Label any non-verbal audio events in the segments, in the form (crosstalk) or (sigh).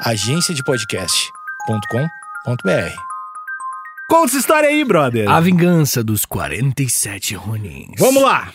agenciadepodcast.com.br. Conta essa história aí, brother. A vingança dos 47 Ronins. Vamos lá.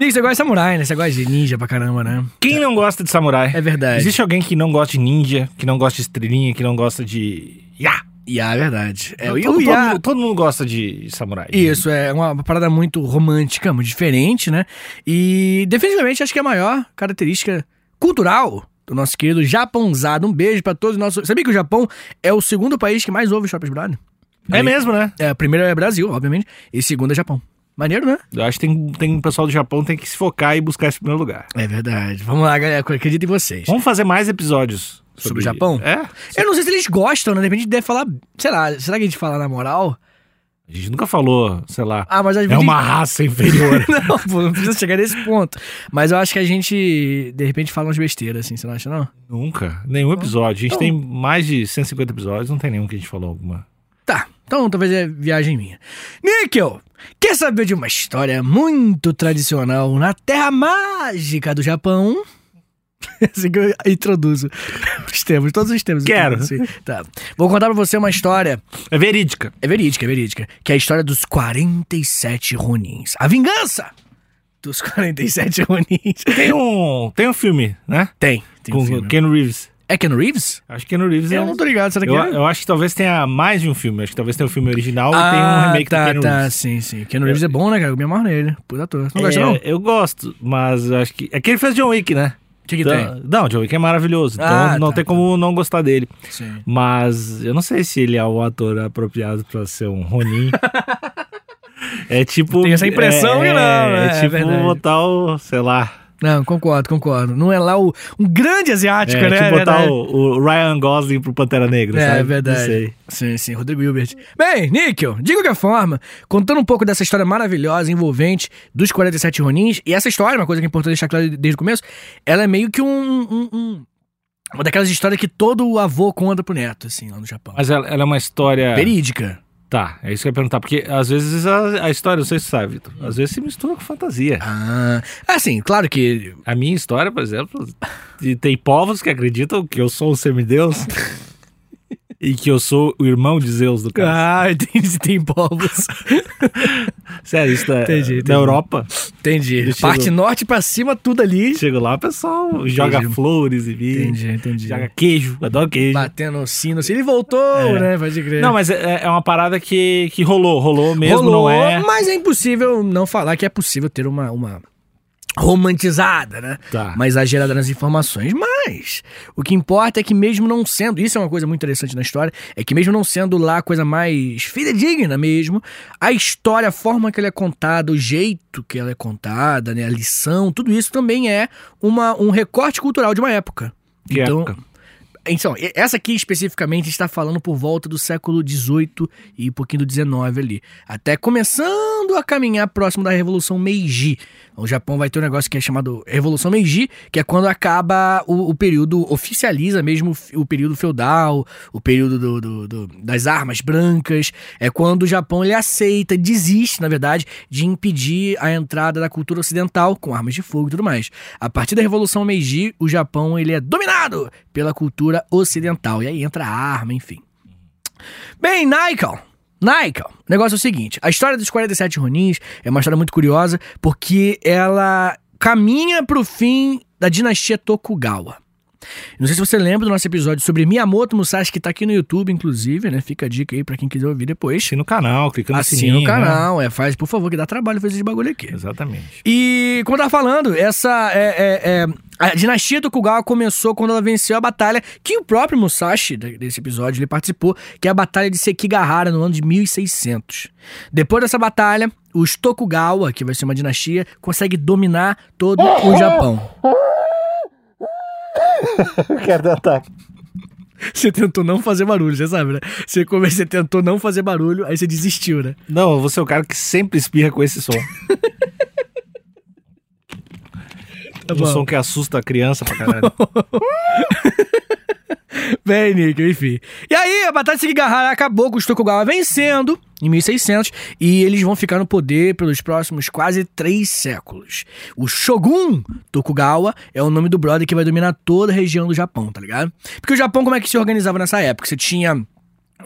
Nick, você gosta de samurai, né? Você gosta de ninja pra caramba, né? Quem não gosta de samurai? É verdade. Existe alguém que não gosta de ninja, que não gosta de estrelinha, que não gosta de... Ya! Ya, é verdade. É, todo, o todo Ya- mundo, todo mundo gosta de samurai. Isso, é uma parada muito romântica, muito diferente, né? E definitivamente acho que é a maior característica cultural do nosso querido Japãozado. Um beijo pra todos os nossos. Sabia que o Japão é o segundo país que mais ouve Shoppers Brother? É mesmo, né? É, o primeiro é Brasil, obviamente, e segundo é Japão. Maneiro, né? Eu acho que tem, tem um pessoal do Japão tem que se focar e buscar esse primeiro lugar. É verdade. Vamos lá, galera. Acredito em vocês. Vamos fazer mais episódios. Sobre o Japão? É. Eu não sei se eles gostam, né? De repente deve falar. Sei lá, será que a gente fala na moral? A gente nunca falou, sei lá. Ah, mas é vezes. uma raça inferior. (laughs) não, pô, não precisa chegar nesse ponto. Mas eu acho que a gente, de repente, fala umas besteiras, assim, você não acha, não? nunca. Nenhum episódio. A gente Então- tem mais de 150 episódios, não tem nenhum que a gente falou alguma. Tá, então talvez é viagem minha. Níquel, quer saber de uma história muito tradicional na terra mágica do Japão? (laughs) assim que eu introduzo os temas, todos os temas. Quero. Assim. Tá. Vou contar pra você uma história É verídica. É verídica, é verídica. Que é a história dos 47 Ronins. A vingança dos (laughs) 47 Ronins. Tem um, tem um filme, né? Tem, tem Com um filme. Ken Reeves. É Ken Reeves? Acho que Ken Reeves é Eu um- não tô ligado, será que Eu, é? eu acho que talvez tenha mais de um filme. Acho que talvez tenha o filme original e tem um ah, remake tá, do Ken tá, Reeves. sim, sim. Ken Reeves é bom, né, cara? Eu me amarro nele. Puta ator. Não gosta, É, não? O Eu gosto, mas eu acho que. É que ele fez John Wick, né? Que que Então- tem? Não, John Wick é maravilhoso. Então Ah, não tá, tem tá. como não gostar dele. Sim. Mas eu não sei se ele é o ator apropriado pra ser um Ronin. (laughs) é tipo. Tem essa impressão é, que não, É, né? É tipo verdade. botar o. Sei lá. Não, concordo, concordo. Não é lá o, um grande asiático, é, né? tipo botar o, o Ryan Gosling pro Pantera Negra, É, sabe? é verdade. Não sei. Sim, sim, Rodrigo Hilbert. Bem, Níquel, de qualquer forma, contando um pouco dessa história maravilhosa, envolvente dos 47 Ronins, e essa história, uma coisa que é importante deixar claro desde o começo, ela é meio que um. um- um- uma daquelas histórias que todo avô conta pro neto, assim, lá no Japão. Mas ela, ela é uma história. Verídica. Tá, é isso que eu ia perguntar. Porque às vezes a, a história, não sei se você sabe, Vitor, às vezes se mistura com fantasia. Ah, assim, claro que. A minha história, por exemplo, tem povos que acreditam que eu sou um semideus (laughs) e que eu sou o irmão de Zeus do cara. Ah, (laughs) entendi, tem povos. (laughs) Sério, isso da, Entendi, entendi. da Europa. Entendi. Ele Parte norte pra cima, tudo ali. Chego lá, o pessoal joga Entendi. flores em mim, Entendi, entendi. joga queijo, adoro queijo. Batendo sino assim. Ele voltou, É. né? Pode crer. Não, mas é, é uma parada que, que rolou, rolou mesmo, Rolou, não é? mas é impossível não falar que é possível ter uma, uma romantizada, né? Tá. Uma exagerada nas informações. Mas o que importa é que mesmo não sendo, isso é uma coisa muito interessante na história, é que mesmo não sendo lá a coisa mais fidedigna mesmo, a história, a forma que ela é contada, o jeito que ela é contada, né, a lição, tudo isso também é uma, um recorte cultural de uma época. Que então, época? então, essa aqui especificamente está falando por volta do século XVIII e um pouquinho do XIX ali. Até começando a caminhar próximo da Revolução Meiji. O Japão vai ter um negócio que é chamado Revolução Meiji, que é quando acaba o, o período, oficializa mesmo o período feudal, o período do- do- do- das armas brancas. É quando o Japão ele aceita, desiste, na verdade, de impedir a entrada da cultura ocidental com armas de fogo e tudo mais. A partir da Revolução Meiji, o Japão ele é dominado pela cultura ocidental. E aí entra a arma, enfim. Bem, Nikon. Nikon, o negócio é o seguinte: a história dos 47 Ronins é uma história muito curiosa porque ela caminha pro fim da dinastia Tokugawa. Não sei se você lembra do nosso episódio sobre Miyamoto Musashi, que tá aqui no YouTube, inclusive, né? Fica a dica aí pra quem quiser ouvir depois. Assina o canal, clica no Assina sininho. o né? canal, é, faz, por favor, que dá trabalho fazer esse bagulho aqui. Exatamente. E, como eu tava falando, essa é, é, é, a dinastia Tokugawa começou quando ela venceu a batalha que o próprio Musashi, de- desse episódio, ele participou, que é a batalha de Sekigahara no ano de 1600. Depois dessa batalha, os Tokugawa, que vai ser uma dinastia, consegue dominar todo o Japão. (laughs) Quero dar ataque. Você tentou não fazer barulho, você sabe, né? Você, come- você tentou não fazer barulho, aí você desistiu, né? Não, você é o cara que sempre espirra com esse som. (laughs) Tá um som que assusta a criança pra caralho. (laughs) Bem, Nick, enfim. E aí, a Batalha de Sekigahara acabou com os Tokugawa vencendo em 1600 e eles vão ficar no poder pelos próximos quase três séculos. O Shogun Tokugawa é o nome do brother que vai dominar toda a região do Japão, tá ligado? Porque o Japão, como é que se organizava nessa época? Você tinha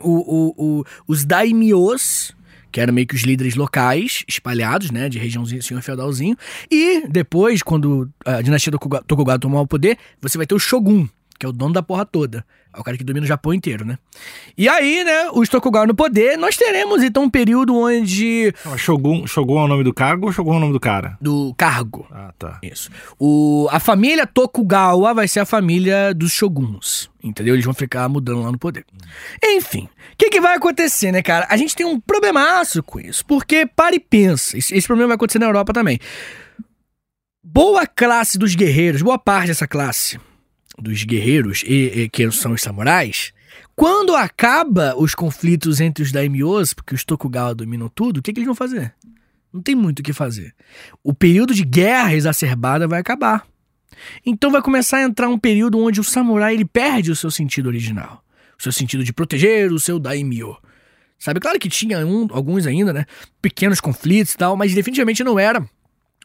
o, o, o, os daimyos, que eram meio que os líderes locais, espalhados, né, de regiãozinho, senhor feudalzinho. E depois, quando a dinastia Tokugawa, Tokugawa tomar o poder, você vai ter o Shogun, que é o dono da porra toda. É o cara que domina o Japão inteiro, né? E aí, né, os Tokugawa no poder, nós teremos então um período onde... Não, Shogun, Shogun é o nome do cargo ou Shogun é o nome do cara? Do cargo. Ah, tá. Isso. O, a família Tokugawa vai ser a família dos shoguns. Entendeu? Eles vão ficar mudando lá no poder. Enfim, o que, que vai acontecer, né, cara? A gente tem um problemaço com isso. Porque, para e pensa. Esse, esse problema vai acontecer na Europa também. Boa classe dos guerreiros, boa parte dessa classe dos guerreiros, e, e que são os samurais, quando acaba os conflitos entre os daimyos, porque os Tokugawa dominam tudo, o que, que eles vão fazer? Não tem muito o que fazer. O período de guerra exacerbada vai acabar. Então vai começar a entrar um período onde o samurai ele perde o seu sentido original. O seu sentido de proteger o seu daimyo. Sabe, claro que tinha um, alguns ainda, né? Pequenos conflitos e tal, mas definitivamente não era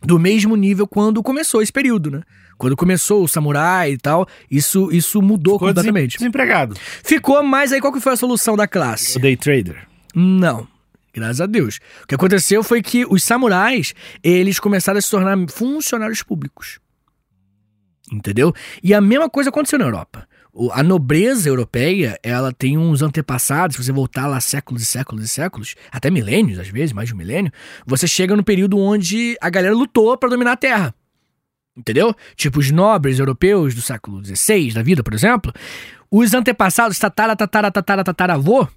do mesmo nível quando começou esse período, né? Quando começou o samurai e tal, isso, isso mudou Ficou completamente. Desempregado. Ficou, mas aí qual que foi a solução da classe? O day trader. Não. Graças a Deus. O que aconteceu foi que os samurais, eles começaram a se tornar funcionários públicos. Entendeu? E a mesma coisa aconteceu na Europa. A nobreza europeia, ela tem uns antepassados, se você voltar lá séculos e séculos e séculos, até milênios às vezes, mais de um milênio, você chega no período onde a galera lutou para dominar a terra. Entendeu? Tipo os nobres europeus do século XVI da vida, por exemplo, os antepassados, tatara, tatara, tatara, tataravô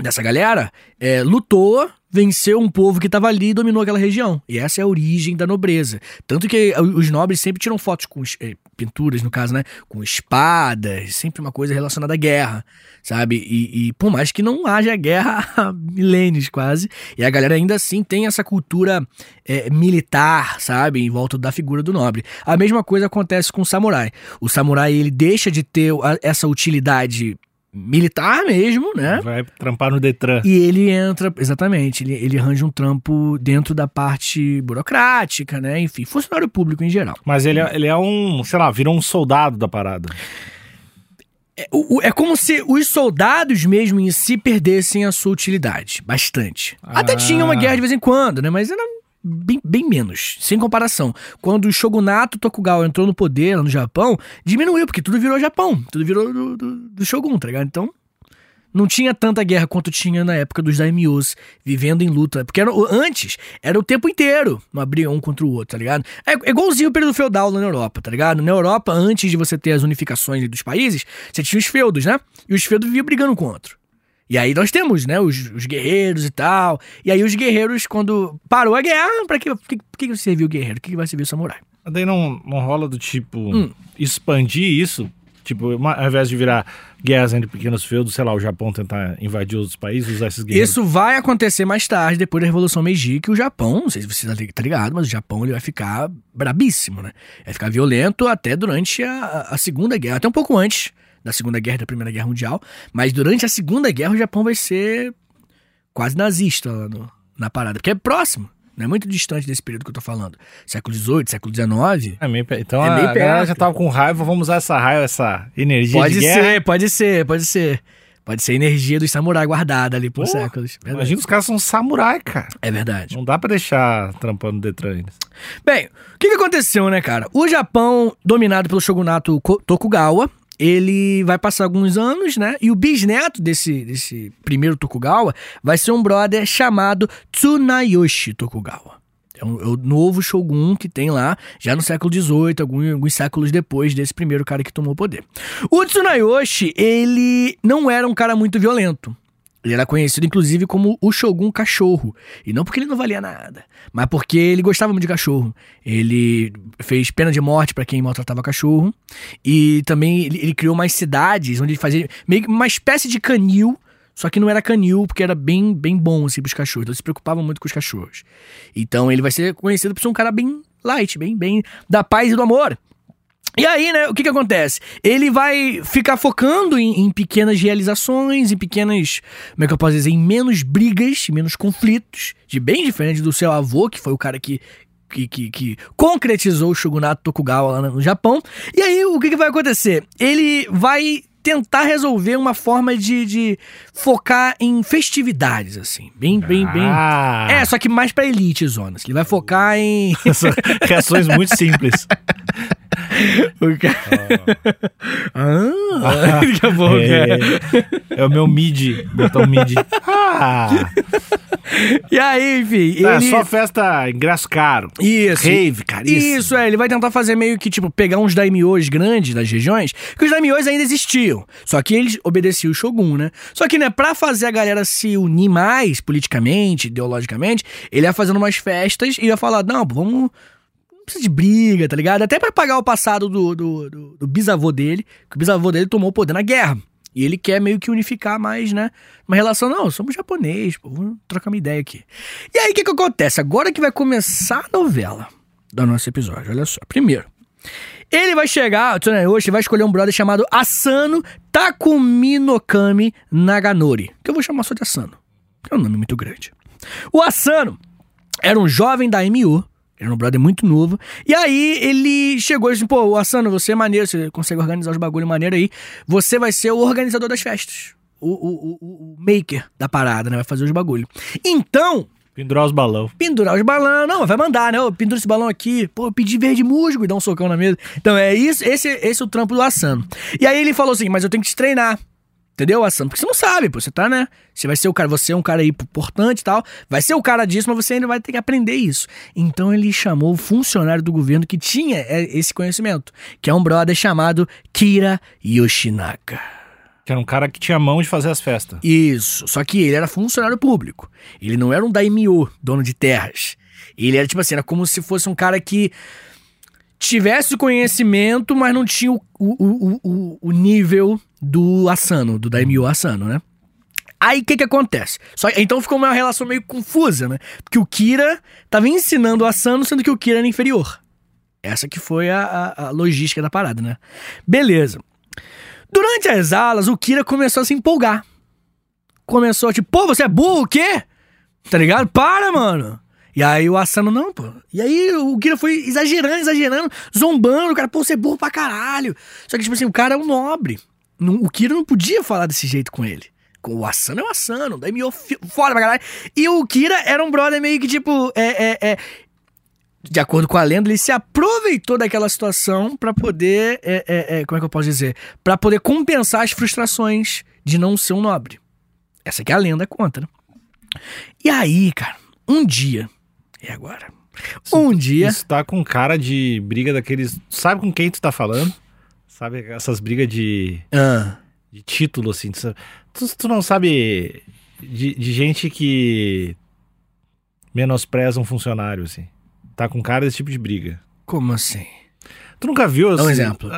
dessa galera, é, lutou, venceu um povo que estava ali e dominou aquela região. E essa é a origem da nobreza. Tanto que os nobres sempre tiram fotos com eh, pinturas, no caso, né? Com espadas, sempre uma coisa relacionada à guerra, sabe? E, e por mais que não haja guerra (laughs) há milênios quase, e a galera ainda assim tem essa cultura eh, militar, sabe? Em volta da figura do nobre. A mesma coisa acontece com o samurai. O samurai, ele deixa de ter essa utilidade militar mesmo, né? Vai trampar no Detran. E ele entra, exatamente, ele, ele arranja um trampo dentro da parte burocrática, né? Enfim, funcionário público em geral. Mas ele é, ele é um, sei lá, virou um soldado da parada. É, o- é como se os soldados mesmo em si perdessem a sua utilidade, bastante. Até Ah. tinha uma guerra de vez em quando, né? Mas era bem, bem menos, sem comparação. Quando o shogunato Tokugawa entrou no poder no Japão, diminuiu, porque tudo virou Japão, tudo virou do, do, do shogun, tá ligado? Então, não tinha tanta guerra quanto tinha na época dos daimyos, vivendo em luta. Porque era, antes, era o tempo inteiro, uma briga um contra o outro, tá ligado? É, é igualzinho o período feudal na Europa, tá ligado? Na Europa, antes de você ter as unificações dos países, você tinha os feudos, né? E os feudos viviam brigando com o outro. E aí nós temos, né, os, os guerreiros e tal. E aí os guerreiros, quando parou a guerra, pra que, pra que, pra que serviu o guerreiro? O que que vai servir o samurai? Daí não, não rola do tipo Hum. expandir isso. Tipo, uma- ao invés de virar guerras entre pequenos feudos, sei lá, o Japão tentar invadir outros países, usar esses guerreiros. Isso vai acontecer mais tarde, depois da Revolução Meiji, que o Japão, não sei se você tá tá ligado, mas o Japão ele vai ficar brabíssimo, né? Vai ficar violento até durante a, a Segunda Guerra, até um pouco antes da Segunda Guerra e da Primeira Guerra Mundial. Mas durante a Segunda Guerra o Japão vai ser quase nazista lá no- na parada, porque é próximo, não é muito distante desse período que eu tô falando. Século XVIII, século XIX. É meio, então É a meio galera perto. já tava com raiva, vamos usar essa raiva, essa energia Pode de guerra. ser, pode ser, pode ser. Pode ser a energia dos samurai guardada ali por Pô, séculos. Verdade. Imagina os caras são samurai, cara. É verdade. Não dá pra deixar trampando Detran. Bem, o que, que aconteceu, né, cara? O Japão, dominado pelo shogunato Tokugawa, ele vai passar alguns anos, né? E o bisneto desse, desse primeiro Tokugawa vai ser um brother chamado Tsunayoshi Tokugawa. É, um- é o novo shogun que tem lá, já no século XVIII, alguns, alguns séculos depois desse primeiro cara que tomou o poder. O Tsunayoshi, ele não era um cara muito violento. Ele era conhecido, inclusive, como o Shogun Cachorro. E não porque ele não valia nada, mas porque ele gostava muito de cachorro. Ele fez pena de morte pra quem maltratava cachorro. E também ele, ele criou mais cidades onde ele fazia meio que uma espécie de canil. Só que não era canil, porque era bem, bem bom assim pros cachorros. Então se preocupava muito com os cachorros. Então ele vai ser conhecido por ser um cara bem light, bem, bem da paz e do amor. E aí, né, o que que acontece? Ele vai ficar focando em, em pequenas realizações, em pequenas, como é que eu posso dizer, em menos brigas, menos conflitos, de bem diferente do seu avô, que foi o cara que, que, que, que concretizou o shogunato Tokugawa lá no Japão. E aí, o que que vai acontecer? Ele vai tentar resolver uma forma de, de focar em festividades, assim, bem, bem, bem... Ah, É, só que mais pra elite, zonas. Ele vai focar em... (laughs) reações muito simples. (laughs) (laughs) O cara- ah, daqui a pouco, É, é o meu mid, botão mid. Ah, E aí, enfim, é ele... só festa ingresso caro. Isso. Rave, caríssimo. Isso, é, ele vai tentar fazer meio que, tipo, pegar uns daimyos grandes das regiões, que os daimyos ainda existiam. Só que eles obedeciam o Shogun, né? Só que, né, pra fazer a galera se unir mais politicamente, ideologicamente, ele ia fazendo umas festas e ia falar, não, vamos... Não precisa de briga, tá ligado? Até pra pagar o passado do, do, do, do bisavô dele, que o bisavô dele tomou o poder na guerra. E ele quer meio que unificar mais, né? Uma relação, não, somos japonês, pô, vamos trocar uma ideia aqui. E aí, o que que acontece? Agora que vai começar a novela do nosso episódio, olha só. Primeiro, ele vai chegar, o Tsunayoshi vai escolher um brother chamado Asano Takumi no Kami Naganori, que eu vou chamar só de Asano, é um nome muito grande. O Asano era um jovem da MU, era um brother muito novo, e aí ele chegou e disse, pô, o Asano, você é maneiro, você consegue organizar os bagulho maneiro aí, você vai ser o organizador das festas. O, o, o, o maker da parada, né? Vai fazer os bagulho. Então, Pendurar os balão. pendurar os balão. Não, vai mandar, né? Eu penduro esse balão aqui. Pô, eu pedi verde musgo e dá um socão na mesa. Então é isso, esse, esse é o trampo do Asano. E aí ele falou assim: mas eu tenho que te treinar. Entendeu, Asano? Porque você não sabe, pô. Você tá, né? Você vai ser o cara, você é um cara aí importante e tal. Vai ser o cara disso, mas você ainda vai ter que aprender isso. Então ele chamou o funcionário do governo que tinha é, esse conhecimento, que é um brother chamado Kira Yoshinaka. Que era um cara que tinha mão de fazer as festas. Isso. Só que ele era funcionário público. Ele não era um daimyo, dono de terras. Ele era tipo assim, era como se fosse um cara que tivesse o conhecimento, mas não tinha o, o, o, o nível do Asano, do daimyo Asano, né? Aí o que que acontece? Só, então ficou uma relação meio confusa, né? Porque o Kira tava ensinando o Asano, sendo que o Kira era inferior. Essa que foi a, a- a logística da parada, né? Beleza. Durante as aulas, o Kira começou a se empolgar. Começou tipo, pô, você é burro, o quê? Tá ligado? Para, mano. E aí o Asano, não, pô. E aí o Kira foi exagerando, exagerando, zombando, o cara, pô, você é burro pra caralho. Só que, tipo assim, o cara é um nobre. Não- O Kira não podia falar desse jeito com ele. Com O Asano é o Asano, daí me foda pra caralho. E o Kira era um brother meio que, tipo, é, é, é, de acordo com a lenda, ele se aproveitou daquela situação pra poder, é, é, é, como é que eu posso dizer, Pra poder compensar as frustrações de não ser um nobre. Essa que é a lenda conta, né? E aí, cara, um dia, e agora? Um dia, Isso tá com cara de briga daqueles. Sabe com quem tu tá falando? Sabe essas brigas de, ah, de título, assim. Tu, tu- não sabe de, de gente que menospreza um funcionário, assim. Tá com cara desse tipo de briga. como assim? Tu nunca viu Dá um assim, exemplo.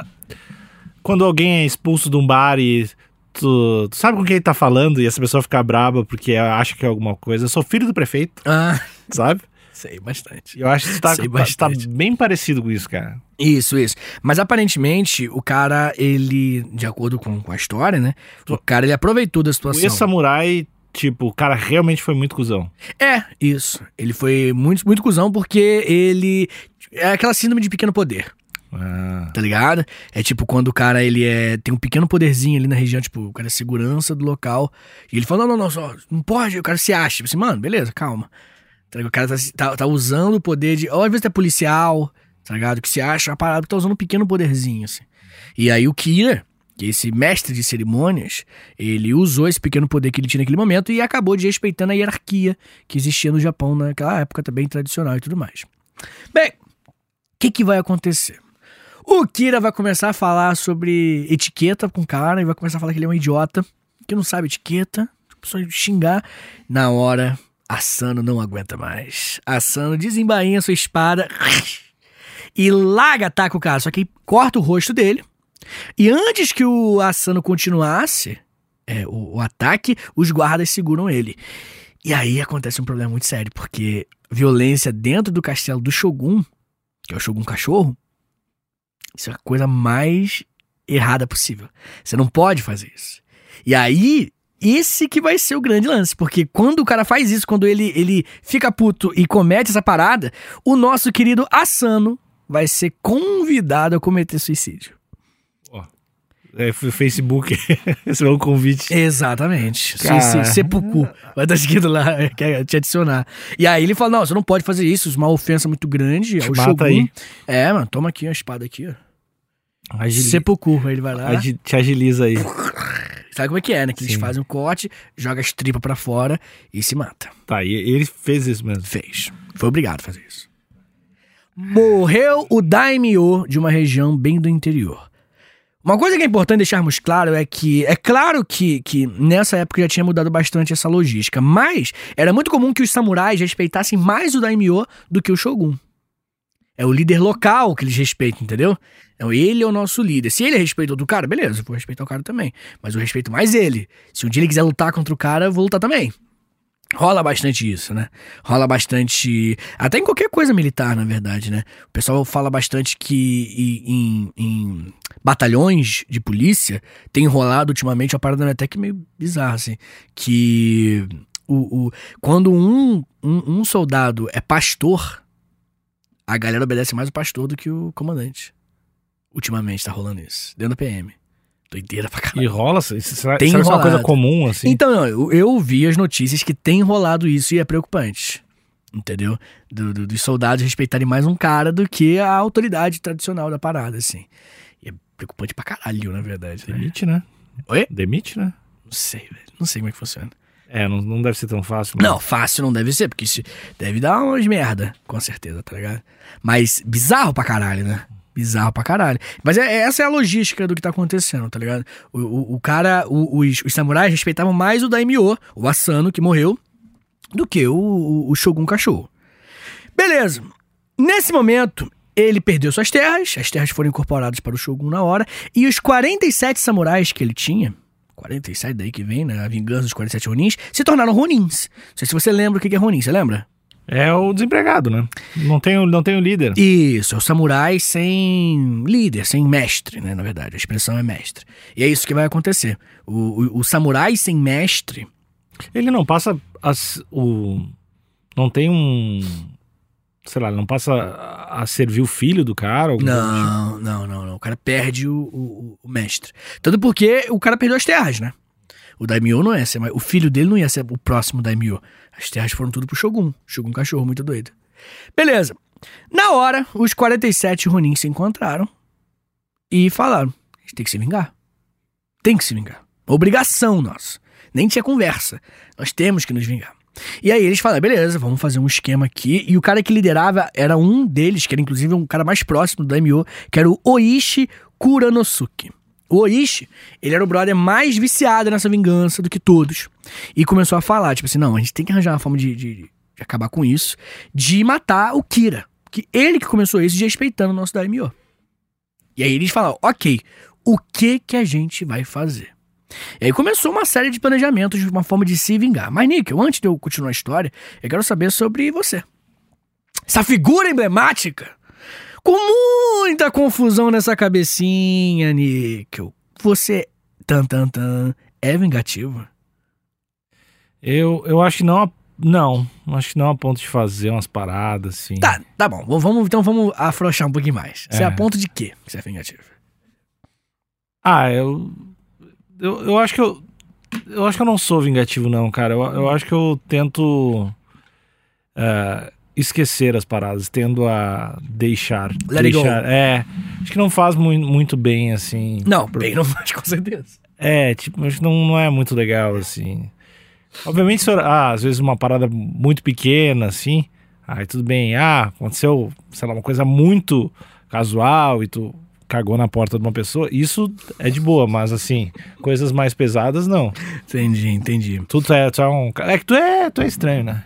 Quando alguém é expulso de um bar e tu, tu sabe com quem ele tá falando e essa pessoa fica braba porque acha que é alguma coisa. Eu sou filho do prefeito, Ah, sabe? Sei bastante. Eu acho que tá, tá, tá bem parecido com isso, cara. Isso, isso. Mas aparentemente, o cara, ele, de acordo com, com a história, né? O cara, ele aproveitou da O situação. ex-samurai, tipo, o cara realmente foi muito cuzão. É, isso. Ele foi muito, muito cuzão porque ele. É aquela síndrome de pequeno poder, Ah, tá ligado? É tipo quando o cara ele é tem um pequeno poderzinho ali na região, tipo, o cara é segurança do local. E ele fala: não, não, não, só, não pode. O cara se acha. Tipo assim, mano, beleza, calma. Tá? O cara tá, tá, tá usando o poder de. Ou às vezes é policial, tá ligado? Que se acha uma parada tá usando um pequeno poderzinho, assim. E aí o Kira, que esse mestre de cerimônias, ele usou esse pequeno poder que ele tinha naquele momento e acabou desrespeitando a hierarquia que existia no Japão naquela época também tradicional e tudo mais. Bem, o que, que vai acontecer? O Kira vai começar a falar sobre etiqueta com o cara e vai começar a falar que ele é um idiota, que não sabe etiqueta, só xingar. Na hora, Asano não aguenta mais. Asano desembainha sua espada (laughs) e larga ataca o cara, só que corta o rosto dele. E antes que o Asano continuasse é, o, o ataque, os guardas seguram ele. E aí acontece um problema muito sério, porque violência dentro do castelo do Shogun, que é o Shogun cachorro, Isso é a coisa mais errada possível. Você não pode fazer isso. E aí, esse que vai ser o grande lance. Porque quando o cara faz isso, quando ele, ele fica puto e comete essa parada, o nosso querido Asano vai ser convidado a cometer suicídio. (laughs) É, o Facebook recebeu um convite. Exatamente. Cara. Seppuku. Vai estar escrito lá, (laughs) quer te adicionar. E aí ele fala: não, você não pode fazer isso, isso é uma ofensa muito grande. Ao mata Shogun. aí. É, mano, toma aqui uma espada aqui, ó. Agili- Seppuku. Aí ele vai lá. agi- Te agiliza aí. Sabe como é que é, né? Que eles Sim. fazem um corte, joga as tripas pra fora e se mata. Tá, e ele fez isso mesmo. Fez. Foi obrigado a fazer isso. Morreu o daimyo de uma região bem do interior. Uma coisa que é importante deixarmos claro é que, é claro que, que nessa época já tinha mudado bastante essa logística, mas era muito comum que os samurais respeitassem mais o daimyo do que o shogun. É o líder local que eles respeitam, entendeu? Então ele é o nosso líder. Se ele respeita outro cara, beleza, eu vou respeitar o cara também. Mas eu respeito mais ele. Se um dia ele quiser lutar contra o cara, eu vou lutar também. Rola bastante isso, né? Rola bastante. Até em qualquer coisa militar, na verdade, né? O pessoal fala bastante que em, em- em batalhões de polícia tem rolado ultimamente uma parada até que meio bizarra, assim. Que o, o- quando um, um, um soldado é pastor, a galera obedece mais o pastor do que o comandante. Ultimamente tá rolando isso. Dentro da PM. Doideira pra caralho. E rola? Isso, será, Tem será que isso é uma coisa comum, assim? Então, eu, eu vi as notícias que tem rolado isso e é preocupante. Entendeu? Do- do- dos soldados respeitarem mais um cara do que a autoridade tradicional da parada, assim. E é preocupante pra caralho, na verdade. Né? Demite, né? Oi? Demite, né? Não sei, velho. Não sei como é que funciona. É, não, não deve ser tão fácil. mas- Não, fácil não deve ser, porque isso deve dar umas merda, com certeza, tá ligado? Mas bizarro pra caralho, né? Bizarro pra caralho. Mas é- essa é a logística do que tá acontecendo, tá ligado? O, o, o cara, o- os, os samurais respeitavam mais o Daimyo, o Asano, que morreu, do que o, o, o Shogun Cachorro. Beleza. Nesse momento, ele perdeu suas terras, as terras foram incorporadas para o Shogun na hora, e os 47 samurais que ele tinha, 47 daí que vem, né? A vingança dos 47 Ronins, se tornaram Ronins. Não sei se você lembra o que é Ronin, você lembra? É o desempregado, né? Não tem, o- não tem o líder. Isso, é o samurai sem líder, sem mestre, né? Na verdade, a expressão é mestre. E é isso que vai acontecer. O, o, o samurai sem mestre. Ele não passa as- o. Não tem um. Sei lá, ele não passa a servir o filho do cara? do tipo? Não, não, não, não. O cara perde o, o, o mestre. Tanto porque o cara perdeu as terras, né? O Daimyo não ia ser, mais- o filho dele não ia ser o próximo Daimyo. As terras foram tudo pro Shogun. Shogun cachorro, muito doido. Beleza. Na hora, os 47 Ronin se encontraram e falaram: a gente tem que se vingar. Tem que se vingar. Obrigação nossa. Nem tinha conversa. Nós temos que nos vingar. E aí eles falaram, beleza, vamos fazer um esquema aqui. E o cara que liderava era um deles, que era inclusive um cara mais próximo do Daimyo, que era o Oishi Kuranosuke. O Oishi, ele era o brother mais viciado nessa vingança do que todos. E começou a falar, tipo assim, não, a gente tem que arranjar uma forma de, de- de acabar com isso, de matar o Kira. Que ele que começou isso, respeitando o nosso Daimyo. E aí eles falaram, ok, o que que a gente vai fazer? E aí começou uma série de planejamentos de uma forma de se vingar. Mas, Níquel, antes de eu continuar a história, eu quero saber sobre você. Essa figura emblemática, com muita confusão nessa cabecinha, Níquel. Você, tan, tan, tan, é vingativo? Eu, eu acho que não. Não, acho que não a ponto de fazer umas paradas assim. Tá, tá bom. Vamos, então vamos afrouxar um pouquinho mais. Você é É. a ponto de quê que você é vingativo? Ah, eu, eu. Eu acho que eu. Eu acho que eu não sou vingativo, não, cara. Eu, eu acho que eu tento. é, esquecer as paradas, tendo a deixar. Let deixar. É. Acho que não faz mu muito bem, assim. Não, bem, não faz, (laughs) com certeza. É, tipo, acho que não, não é muito legal, assim. Obviamente, ah, às vezes uma parada muito pequena, assim, aí tudo bem. Ah, aconteceu, sei lá, uma coisa muito casual e tu cagou na porta de uma pessoa, isso é de boa, mas assim, coisas mais pesadas, não. Entendi, entendi. Tu, tu é, tu é um. É que tu é, tu é estranho, né?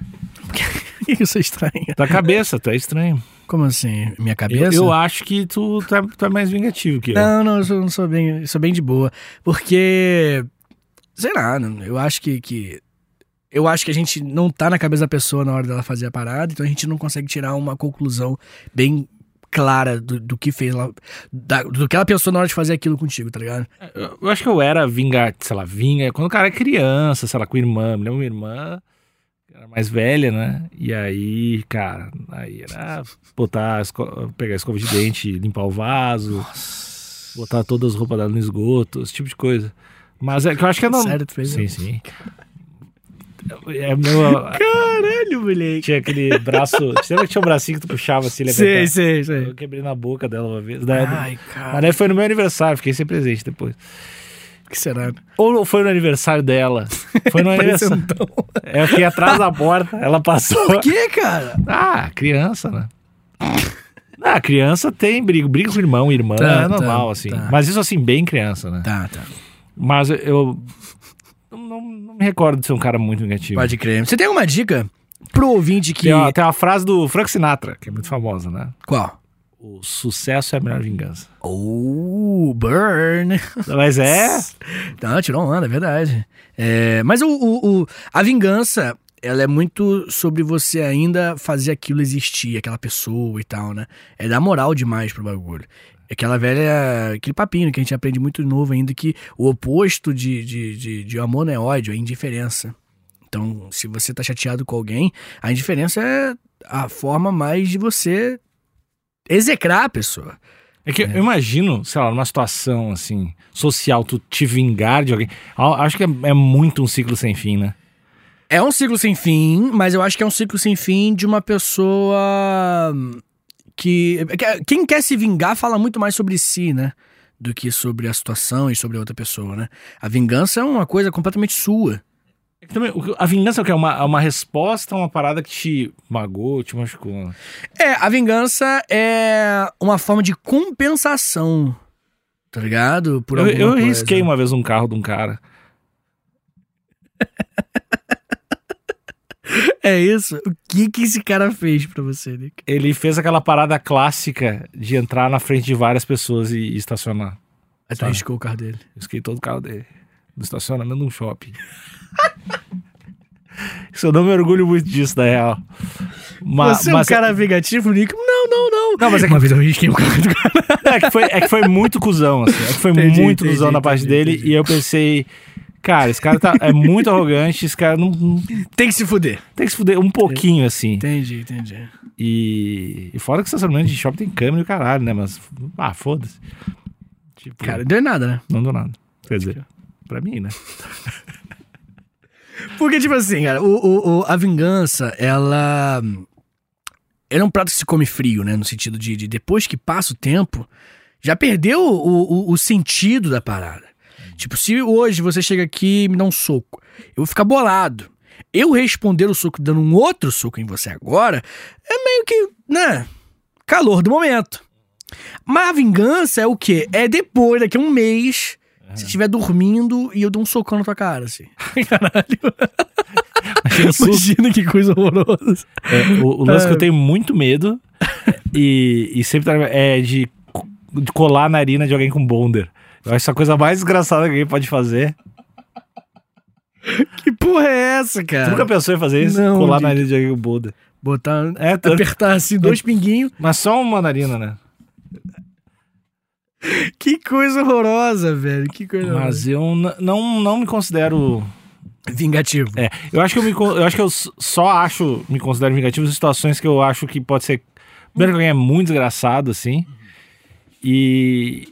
(laughs) Que (laughs) isso é estranho? Tua cabeça, tu é estranho. Como assim? Minha Eu, cabeça? eu acho que tu, tu, é, tu é mais vingativo que eu. Não, não, eu sou, não sou bem, eu sou bem de boa. Porque, sei lá, eu acho que, que. Eu acho que a gente não tá na cabeça da pessoa na hora dela fazer a parada, então a gente não consegue tirar uma conclusão bem clara do, do que fez lá, da- do que ela pensou na hora de fazer aquilo contigo, tá ligado? Eu, eu acho que eu era vingar, sei lá, vinga. Quando o cara é criança, sei lá, com irmã. Me lembro uma irmã, era mais velha, né? E aí, cara, aí era botar, esco- pegar a escova de dente, limpar o vaso, botar todas as roupas dela no esgoto, esse tipo de coisa. Mas é que eu acho que é não. Sério, tu fez Sim, isso? sim. É meu. Caralho, moleque. Tinha aquele braço. (laughs) Você lembra que tinha um bracinho que tu puxava assim, apertava? sei, sei. Eu quebrei na boca dela uma vez. Daí- Ai, Mas cara. daí foi no meu aniversário, fiquei sem presente depois. Que será? Ou foi no aniversário dela. Foi no (laughs) aniversário. Presentão. É, Eu fiquei atrás da porta, ela passou. Por que, cara? Ah, criança, né? Ah, criança tem briga, briga com irmão, irmã, Tá, é normal, tá, assim. tá. Mas isso assim, bem criança, né? Tá, tá. Mas eu não, não- me recordo de ser um cara muito negativo. Pode crer. Você tem alguma dica pro ouvinte que. Tem, uma, tem uma frase do Frank Sinatra, que é muito famosa, né? Qual? O sucesso é a melhor vingança. Oh, burn. (laughs) Mas é. Não, tirou onda, é verdade. É, mas o, o- o- a vingança, ela é muito sobre você ainda fazer aquilo existir, aquela pessoa e tal, né? É dar moral demais pro bagulho. É aquela velha. aquele papinho que a gente aprende muito novo ainda, que o oposto de, de, de, de amor não é ódio, é indiferença. Então, se você tá chateado com alguém, a indiferença é a forma mais de você execrar a pessoa. É que eu imagino, sei lá, numa situação assim, social, tu te vingar de alguém. Acho que é, é muito um ciclo sem fim, né? É um ciclo sem fim, mas eu acho que é um ciclo sem fim de uma pessoa que. que- Quem quer se vingar fala muito mais sobre si, né? Do que sobre a situação e sobre a outra pessoa, né? A vingança é uma coisa completamente sua. É que também, a vingança é o que? É uma, é uma resposta a uma parada que te magoou, te machucou. É, a vingança é uma forma de compensação. Tá ligado? Por Eu, eu coisa. risquei uma vez um carro de um cara. (laughs) É isso. O que que esse cara fez pra você, Nick? Ele fez aquela parada clássica de entrar na frente de várias pessoas e, e estacionar. Aí tu riscou o carro dele. Risquei todo o carro dele. No estacionamento de um shopping. (laughs) Isso eu não me orgulho muito disso, na real. Mas, você é um mas cara vingativo, Nick? Não, não, não. Não, mas é que- Uma vez eu risquei o carro do cara. É que foi, é que foi muito cuzão, assim. É que foi Entendi, muito entendi, cuzão da parte entendi, dele. entendi. E eu pensei, cara, esse cara tá, é muito arrogante, esse cara não, não- Tem que se fuder. tem que se fuder um pouquinho, assim. Entendi, entendi. E, e fora que estacionamento de shopping tem câmera e o caralho, né? Mas, ah, foda-se. Tipo, Cara, não deu nada, né? não deu nada. Quer dizer, pra mim, né? (laughs) Porque, tipo assim, cara, o, o- o- a vingança, ela. Ela é um prato que se come frio, né? No sentido de, de depois que passa o tempo, já perdeu o, o, o sentido da parada. Tipo, se hoje você chega aqui e me dá um soco, eu vou ficar bolado. Eu responder o soco dando um outro soco em você agora é meio que, né? Calor do momento. Mas a vingança é o quê? É depois, daqui a um mês, se estiver dormindo e eu dou um socão na tua cara, assim. (laughs) Caralho. Imagina que coisa horrorosa. É, o, o lance É. que eu tenho muito medo e, e sempre tá- é de, de colar a narina de alguém com bonder. Eu acho essa a coisa mais desgraçada que alguém pode fazer. Que porra é essa, cara? nunca pensou em fazer isso? Não, colar a Dick. narina de alguém com bonder. Botar, É, apertar assim, dois pinguinhos. mas só uma narina, né? (laughs) Que coisa horrorosa, velho. Que coisa horrorosa. Mas eu não, não me considero. Vingativo. É, eu acho que eu, me, eu acho que eu só acho, me considero vingativo em situações que eu acho que pode ser. Primeiro que alguém é muito desgraçado, assim. E,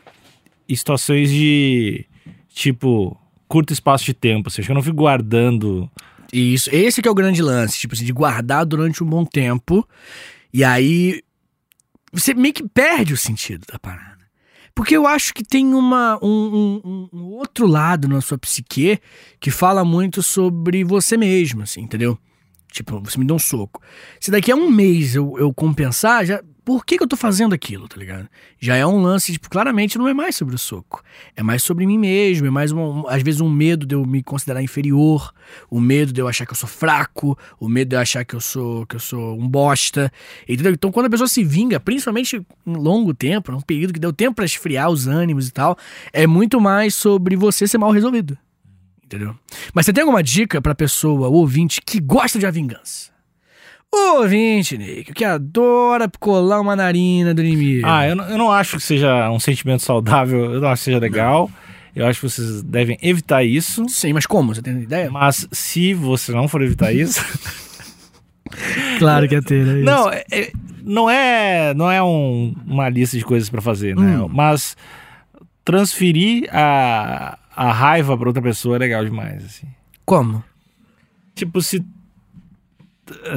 e situações de. Tipo, curto espaço de tempo. Acho que eu não fico guardando. Isso. Esse que é o grande lance, tipo assim, de guardar durante um bom tempo. E aí você meio que perde o sentido da parada. Porque eu acho que tem uma, um, um- um- outro lado na sua psique que fala muito sobre você mesmo, assim, entendeu? Tipo, você me deu um soco. Se daqui a um mês eu, eu compensar, já. Por que, que eu tô fazendo aquilo, tá ligado? Já é um lance, tipo, claramente não é mais sobre o soco. É mais sobre mim mesmo, é mais, um, um- às vezes, um medo de eu me considerar inferior, o medo de eu achar que eu sou fraco, o medo de eu achar que eu sou, que eu sou um bosta. Entendeu? Então, quando a pessoa se vinga, principalmente em longo tempo, num período que deu tempo pra esfriar os ânimos e tal, é muito mais sobre você ser mal resolvido. Entendeu? Mas você tem alguma dica pra pessoa, ouvinte, que gosta de a vingança? O ouvinte, Nick, que adora colar uma narina do inimigo. Ah, eu não, eu não acho que seja um sentimento saudável, eu não acho que seja legal. Eu acho que vocês devem evitar isso. Sim, mas como? Você tem ideia? Mas se você não for evitar isso. (laughs) Claro que é ter, né? não, é- é- não é, não é um- uma lista de coisas pra fazer, né? Hum. Mas transferir a, a raiva pra outra pessoa é legal demais, assim. Como? Tipo, se,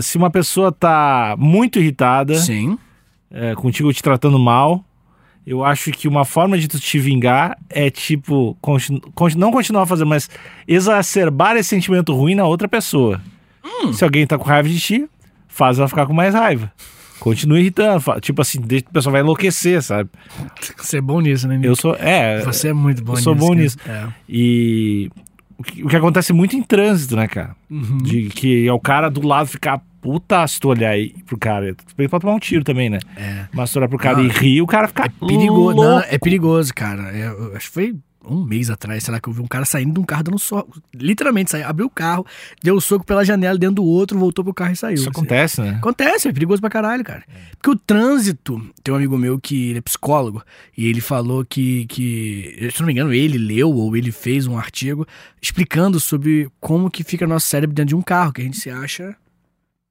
se uma pessoa tá muito irritada Sim. é, contigo te tratando mal, eu acho que uma forma de tu te vingar é, tipo, continu- conti- não continuar fazendo, mas exacerbar esse sentimento ruim na outra pessoa. Se alguém tá com raiva de ti, faz ela ficar com mais raiva. Continua irritando. Tipo assim, deixa- a pessoa vai enlouquecer, sabe? Você é bom nisso, né, Nick? Eu sou. É. Você é muito bom eu nisso. sou bom nisso. É. E o que, o que acontece muito em trânsito, né, cara? Uhum. De que é o cara do lado ficar puta se tu olhar aí pro cara. Tu bem pode tomar um tiro também, né? É. Mas tu olhar pro cara Não, e rir, o cara fica É perigoso. Não, é perigoso, cara. É, eu acho que foi um mês atrás, sei lá, que eu vi um cara saindo de um carro dando soco. Literalmente, saiu, abriu o carro, deu o soco pela janela dentro do outro, voltou pro carro e saiu. Isso assim. acontece, né? Acontece, é perigoso pra caralho, cara. Porque o trânsito, tem um amigo meu que ele é psicólogo, e ele falou que, que, se não me engano, ele leu ou ele fez um artigo explicando sobre como que fica nosso cérebro dentro de um carro, que a gente se acha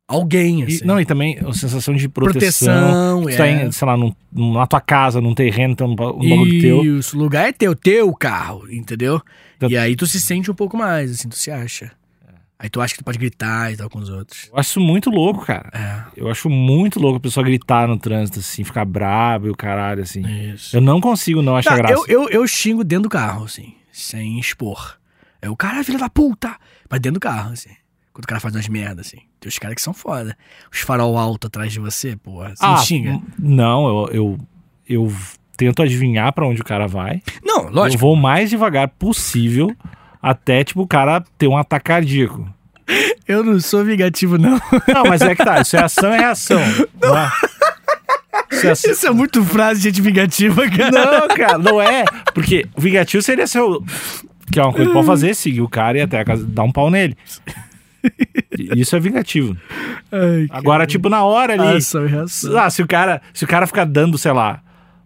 alguém, E, assim. não, e também a sensação de proteção. proteção, Tu tá é. em, sei lá, num- na tua casa, num terreno, tem um, um bagulho teu. Isso, o lugar é teu, teu carro, entendeu? Eu- E aí tu se sente um pouco mais, assim, tu se acha. Aí tu acha que tu pode gritar e tal com os outros. Eu acho isso muito louco, cara. É, Eu acho muito louco a pessoa gritar no trânsito, assim, ficar brabo e o caralho, assim. isso. Eu não consigo não achar Tá, graça. eu, eu, eu xingo dentro do carro, assim, sem expor. É o cara, filho da puta! Mas dentro do carro, assim. Quando o cara faz umas merdas, assim. Tem os caras que são foda. Os farol alto atrás de você, porra. Você não xinga? Não, eu, eu, eu tento adivinhar pra onde o cara vai. Não, Eu lógico. vou o mais devagar possível até, tipo, o cara ter um ataque cardíaco. (laughs) Eu não sou vingativo, não. Não, mas é que tá, isso é ação e reação. (laughs) Não. é? Isso é ação. Isso é muito frase de gente vingativa, cara. Não, cara, não é. Porque vingativo seria seu. Que é uma coisa que pode (laughs) fazer, seguir o cara e até a casa, dar um pau nele. Isso é vingativo. Ai, Agora, tipo, na hora ali. Ação e reação. Ah, se o cara, se o cara ficar dando, sei lá,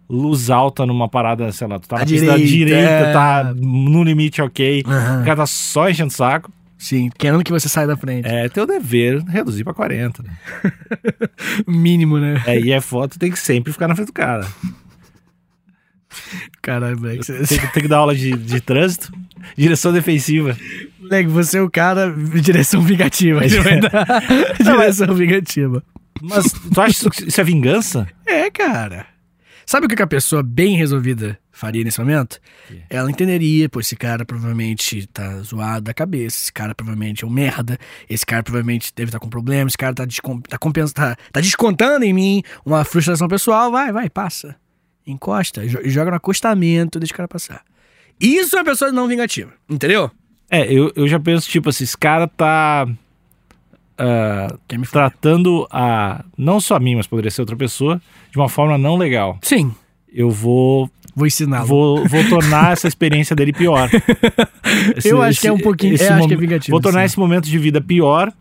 luz alta numa parada, sei lá, tu tá na pista da direita, direita, é. tá no limite, ok. Aham. O cara tá só enchendo o saco. Sim, querendo que você saia da frente. É teu dever reduzir pra 40. Né? (laughs) Mínimo, né? É, e é foto, tem que sempre ficar na frente do cara. Caralho, moleque. Tem, tem que dar aula de, de trânsito, direção defensiva. Moleque, você é o cara direção vingativa. (laughs) Direção vingativa. Mas tu acha que isso é vingança? É, cara. Sabe o que a pessoa bem resolvida faria nesse momento? Ela entenderia, pô, esse cara provavelmente tá zoado da cabeça, esse cara provavelmente é um merda, esse cara provavelmente deve estar com problema, esse cara tá, descom tá, tá, tá descontando em mim uma frustração pessoal, vai, vai, passa. Encosta, jo- joga no acostamento, deixa o cara passar. Isso é uma pessoa não vingativa, entendeu? É, eu, eu já penso, tipo assim, esse cara tá fuder. tratando a. Não só a mim, mas poderia ser outra pessoa, de uma forma não legal. Sim, Eu vou. vou ensiná-lo. Vou, vou tornar essa experiência dele pior. (laughs) Esse- Eu acho que é um pouquinho- esse eu acho que é vingativo, Vou tornar sim. esse momento de vida pior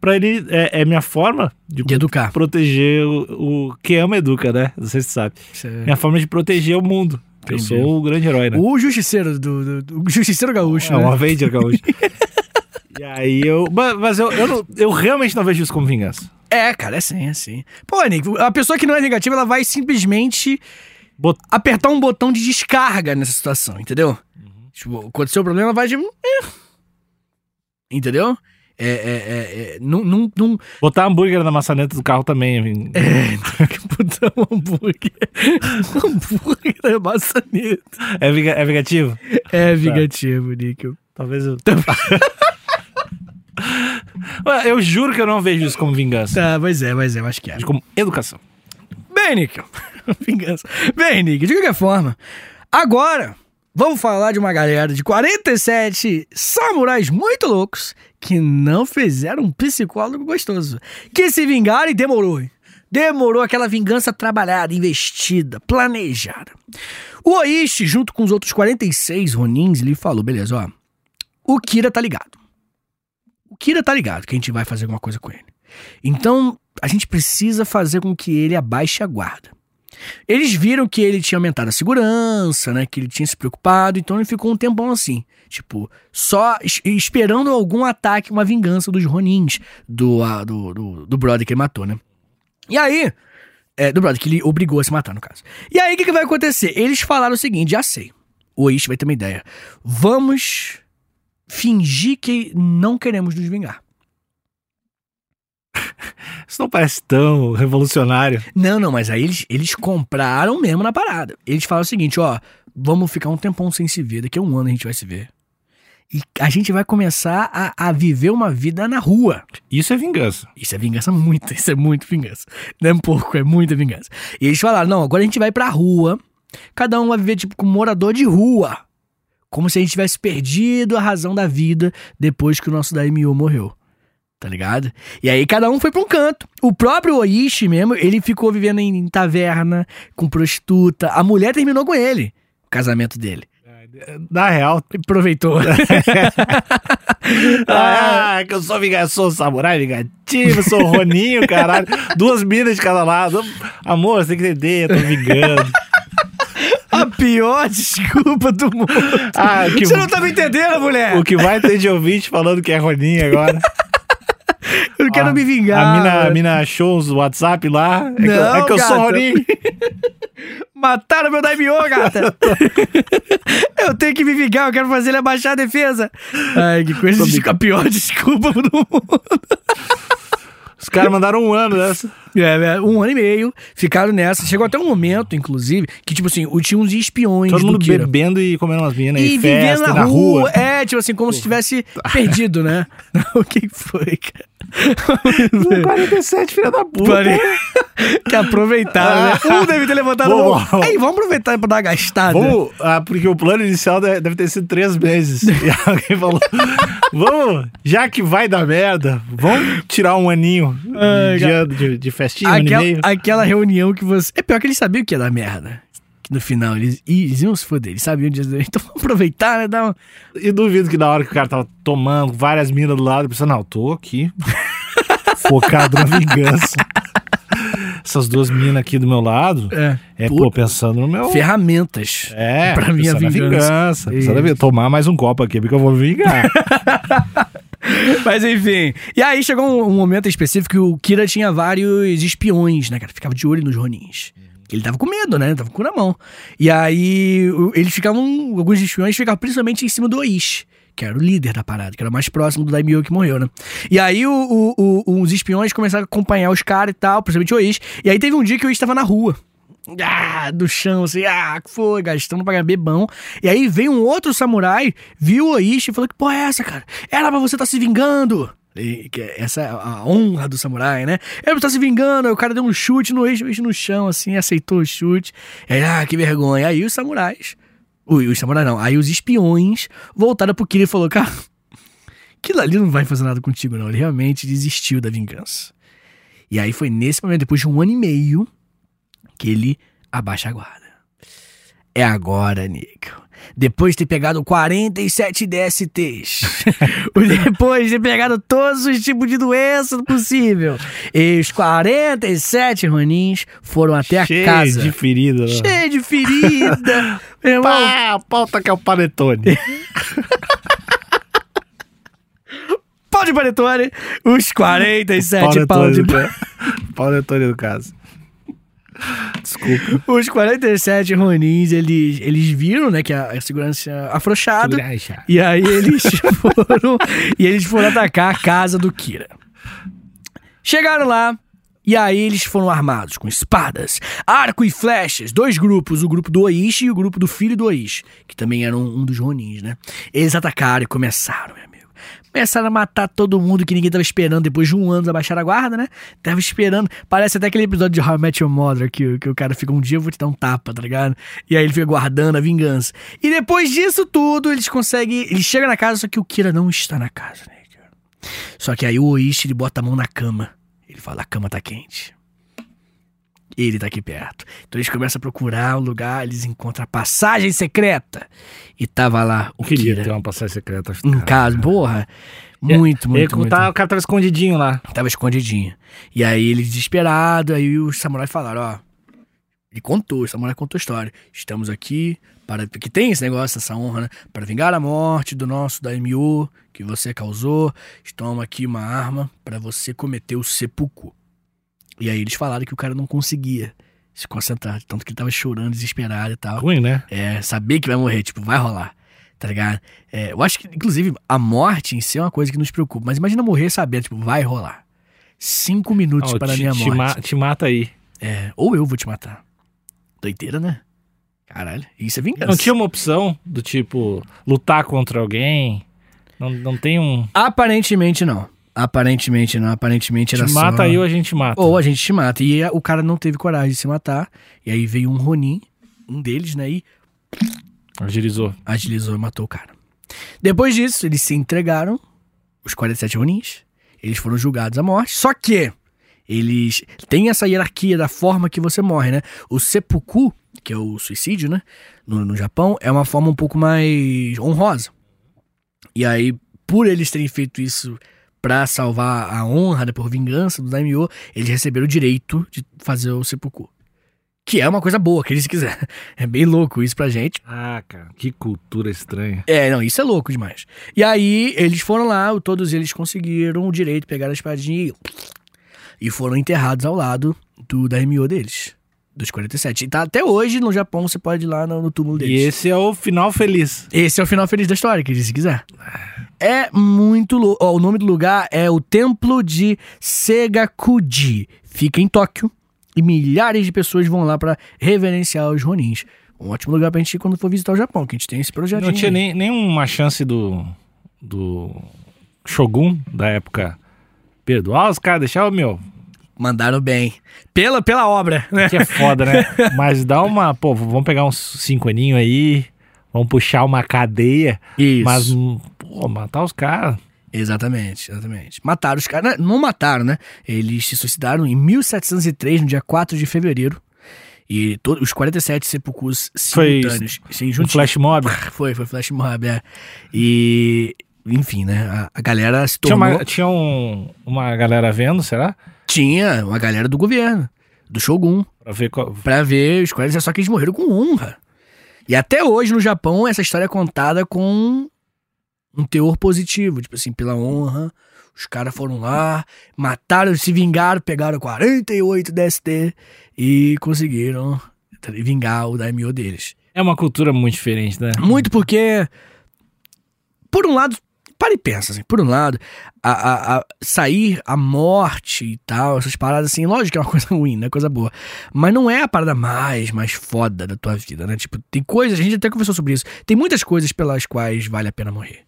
pra ele. É, é minha forma de, De educar. proteger o, o. Quem ama educa, né? Não sei se você sabe. É- Minha forma de proteger o mundo. Eu Entendi. sou o grande herói, né? O justiceiro do, do, do- o justiceiro gaúcho, É né? um Avenger gaúcho. (laughs) e aí eu. Mas, mas eu, eu, não- eu realmente não vejo isso como vingança. É, cara, é sim, é sim. Pô, Nick, a pessoa que não é negativa, ela vai simplesmente Bot- apertar um botão de descarga nessa situação, entendeu? Tipo, aconteceu o problema, ela vai de. "Eh". Entendeu? É, é, é, é, não, não, não, Botar hambúrguer na maçaneta do carro também. é ving- é, que botar um hambúrguer. Um (laughs) hambúrguer é maçaneta. É, vinga- é vingativo? É vingativo, Nick. Talvez eu. (laughs) Eu juro que eu não vejo isso como vingança. Tá, mas é, mas é, eu acho que é. Como educação. Bem, Nick. (laughs) Vingança. Bem, Nick, de qualquer forma, agora vamos falar de uma galera de 47 samurais muito loucos que não fizeram um psicólogo gostoso. Que se vingaram e demorou. Demorou aquela vingança trabalhada, investida, planejada. O Oishi, junto com os outros 46 Ronins, lhe falou: beleza, ó. O Kira tá ligado. O Kira tá ligado que a gente vai fazer alguma coisa com ele. Então, a gente precisa fazer com que ele abaixe a guarda. Eles viram que ele tinha aumentado a segurança, né? Que ele tinha se preocupado, então ele ficou um tempão assim. Tipo, só es- esperando algum ataque, uma vingança dos Ronins, do, do, do, do brother que ele matou, né? E aí. É, do brother, que ele obrigou a se matar, no caso. E aí, o que, que vai acontecer? Eles falaram o seguinte: já sei. O Oishi vai ter uma ideia. Vamos fingir que não queremos nos vingar. (laughs) Isso não parece tão revolucionário. Não, não, mas aí eles, eles compraram mesmo na parada. Eles falam o seguinte, ó, vamos ficar um tempão sem se ver, daqui a um ano a gente vai se ver. E a gente vai começar a, a viver uma vida na rua. Isso é vingança. Isso é vingança muito, isso é muito vingança. Não é um pouco, é muita vingança. E eles falaram, não, agora a gente vai pra rua, cada um vai viver tipo como morador de rua. Como se a gente tivesse perdido a razão da vida depois que o nosso Daimyo morreu. Tá ligado? E aí cada um foi pra um canto. O próprio Oishi mesmo, ele ficou vivendo em taverna, com prostituta. A mulher terminou com ele, o casamento dele. Na real. Aproveitou. (laughs) Ah, que eu sou vingança, sou samurai vingativo, sou Roninho, caralho. Duas minas de cada lado. Amor, você tem que entender, eu tô vingando. (laughs) a pior desculpa do mundo. Ah, que, Você não tá me entendendo, mulher? o que vai ter de ouvinte falando que é Roninho agora. (laughs) Eu quero Ah, me vingar. A mina, a mina achou os WhatsApp lá. É que, eu- Não, é que eu sou. Roninho. (laughs) Mataram meu Daimyo, gata. (laughs) eu tenho que me vingar, eu quero fazer ele abaixar a defesa. Ai, que coisa. De- (laughs) A pior desculpa do mundo. Os caras mandaram um ano dessa. É, é, um ano e meio, ficaram nessa. Chegou até um momento, inclusive, que, tipo assim, o- tinha uns espiões Todo do mundo Kira. bebendo e comendo umas minas. E E, vivendo festa na, na rua. rua. É, tipo assim, como se tivesse perdido, né? o que foi, cara? 47, filha da puta. Pare- (laughs) que aproveitaram, né? Um deve ter levantado mão. Vamos. Ei, vamos aproveitar pra dar uma gastada. Vamos, ah, porque o plano inicial de- deve ter sido três meses. E (laughs) alguém falou: vamos, já que vai dar merda, vamos tirar um aninho Ai, de, de, de festinha, um aquela, meio. aquela reunião que você. É pior que eles sabiam que ia dar merda. No final eles, eles iam se foder, eles sabiam disso. (laughs) Então vamos aproveitar, né? Dar uma... E duvido que na hora que o cara tava tomando várias minas do lado, pensando, não, tô aqui, (laughs) focado na vingança. Essas duas minas aqui do meu lado, É, é, Pô, pensando no meu... ferramentas. É, pra minha vingança. vingança. Pensando. Tomar mais um copo aqui, porque eu vou vingar. (laughs) Mas enfim. E aí chegou um, um momento específico que o Kira tinha vários espiões, né, cara? Ficava de olho nos Ronins. Ele tava com medo, né? Tava com cu na mão. E aí eles ficavam. Alguns espiões ficavam principalmente em cima do Oishi. Que era o líder da parada, que era mais próximo do Daimyo que morreu, né? E aí o- o- o- os espiões começaram a acompanhar os caras e tal, principalmente o Oishi. E aí teve um dia que o Oishi tava na rua. Ah, do chão, assim, ah, que foi, gastando pra bebão. E aí veio um outro samurai, viu o Oishi e falou: Que porra é essa, cara? Era pra você tá se vingando. Essa é a honra do samurai, né? Pra estar se vingando. O cara deu um chute no Oishi no chão, assim, aceitou o chute. Aí, ah, que vergonha. Aí os samurais. Ui, os samurais não. Aí os espiões voltaram pro Kira e falou: Cara, aquilo ali não vai fazer nada contigo, não. Ele realmente desistiu da vingança. E aí foi nesse momento, depois de um ano e meio, que ele abaixa a guarda. É agora, nego. Depois de ter pegado 47 DSTs. (laughs) Depois de ter pegado todos os tipos de doença possível. E os 47 Ronins foram até a Cheio casa. de ferida. né? Cheio de ferida. (laughs) Meu irmão, Pá, pauta que é o panetone. (laughs) pau de panetone. Os 47 pau de Panetone, né? Panetone do caso. Desculpa. Os 47 Ronins, eles, eles viram, né, que a, a segurança tinha afrouxado. E aí eles (laughs) foram. e eles foram atacar a casa do Kira. Chegaram lá. E aí eles foram armados com espadas, arco e flechas, dois grupos, o grupo do Oishi e o grupo do filho do Oishi, que também eram um dos Ronins, né? Eles atacaram e começaram, meu amigo. Começaram a matar todo mundo que ninguém tava esperando depois de um ano da baixar a guarda, né? Tava esperando. Parece até aquele episódio de How I Met Your Mother que, que o cara fica um dia eu vou te dar um tapa, tá ligado? E aí ele fica guardando a vingança. E depois disso tudo, eles conseguem. Eles chegam na casa, só que o Kira não está na casa, né? Só que aí o Oishi ele bota a mão na cama. Ele fala: a cama tá quente. Ele tá aqui perto. Então eles começam a procurar um lugar, eles encontram a passagem secreta. E tava lá o queria Kira. ter uma passagem secreta. Em casa, porra. Muito, Ele, muito, muito. tá, o cara tava escondidinho lá. Tava escondidinho. E aí ele desesperado, aí os samurais falaram, ó. Ele contou, o samurai contou a história. Estamos aqui para. Que tem esse negócio, essa honra, né? Para vingar a morte do nosso daimyo que você causou. Toma aqui uma arma para você cometer o seppuku. E aí eles falaram que o cara não conseguia se concentrar. Tanto que ele tava chorando, desesperado e tal. Ruim, né? É, saber que vai morrer, tipo, vai rolar. Tá ligado? É, eu acho que, inclusive, a morte em si é uma coisa que nos preocupa. Mas imagina morrer sabendo, tipo, vai rolar. Cinco minutos Ó, para a te, minha te morte. ma- te mata aí. É, ou eu vou te matar. Doideira, né? Caralho, isso é vingança. Não tinha uma opção do tipo lutar contra alguém? Não, não tem um. Aparentemente não. Aparentemente não. Aparentemente era Te só... mata aí ou a gente mata. Ou a gente te mata. E o cara não teve coragem de se matar. E aí veio um Ronin, um deles, né? E Agilizou. agilizou e matou o cara. Depois disso, eles se entregaram, os 47 Ronins. Eles foram julgados à morte. Só que eles têm essa hierarquia da forma que você morre, né? O seppuku, que é o suicídio, né? No, no Japão, é uma forma um pouco mais honrosa. E aí, por eles terem feito isso pra salvar a honra, né, por vingança do daimyo, eles receberam o direito de fazer o seppuku. Que é uma coisa boa, que eles (laughs) quiser. É bem louco isso pra gente. Ah, cara, que cultura estranha. É, não, isso é louco demais. E aí, eles foram lá, todos eles conseguiram o direito, pegaram a espadinha e, e foram enterrados ao lado do daimyo deles, dos 47. E tá, até hoje, no Japão, você pode ir lá no, no túmulo E deles. esse é o final feliz. Esse é o final feliz da história, que se quiser. É muito louco. O nome do lugar é o Templo de Segakuji. Fica em Tóquio. E milhares de pessoas vão lá pra reverenciar os Ronins. Um ótimo lugar pra gente ir quando for visitar o Japão, que a gente tem esse projeto. Não tinha nem, nenhuma chance do. do. Shogun da época perdoar os caras, deixar o meu. Mandaram bem. Pela, pela obra, né? Que é foda, né? (laughs) Mas dá uma. Pô, vamos pegar uns cinco aninhos aí. Vamos puxar uma cadeia. Isso. Mas, pô, matar os caras. Exatamente, exatamente. Mataram os caras. Não mataram, né? Eles se suicidaram em 1703, no dia 4 de fevereiro. E to- os 47 sepulcros Foi simultâneos. Sim, Um juntinho. flash mob. (laughs) Foi, foi flash mob, é. E. Enfim, né? A, a galera se Tinha, tornou. uma, tinha um- uma galera vendo, será? Tinha uma galera do governo, do Shogun, Pra ver qual. pra ver os 47, só que eles morreram com honra. E até hoje no Japão essa história é contada com um teor positivo, tipo assim, pela honra. Os caras foram lá, mataram, se vingaram, pegaram 48 DST e conseguiram vingar o daimyo deles. É uma cultura muito diferente, né? Muito porque, por um lado, para e pensa, assim, por um lado, a, a- a sair a morte e tal, essas paradas assim, lógico que é uma (laughs) coisa ruim, não é coisa boa. Mas não é a parada mais, mais foda da tua vida, né? Tipo, tem coisas, a gente até conversou sobre isso, tem muitas coisas pelas quais vale a pena morrer.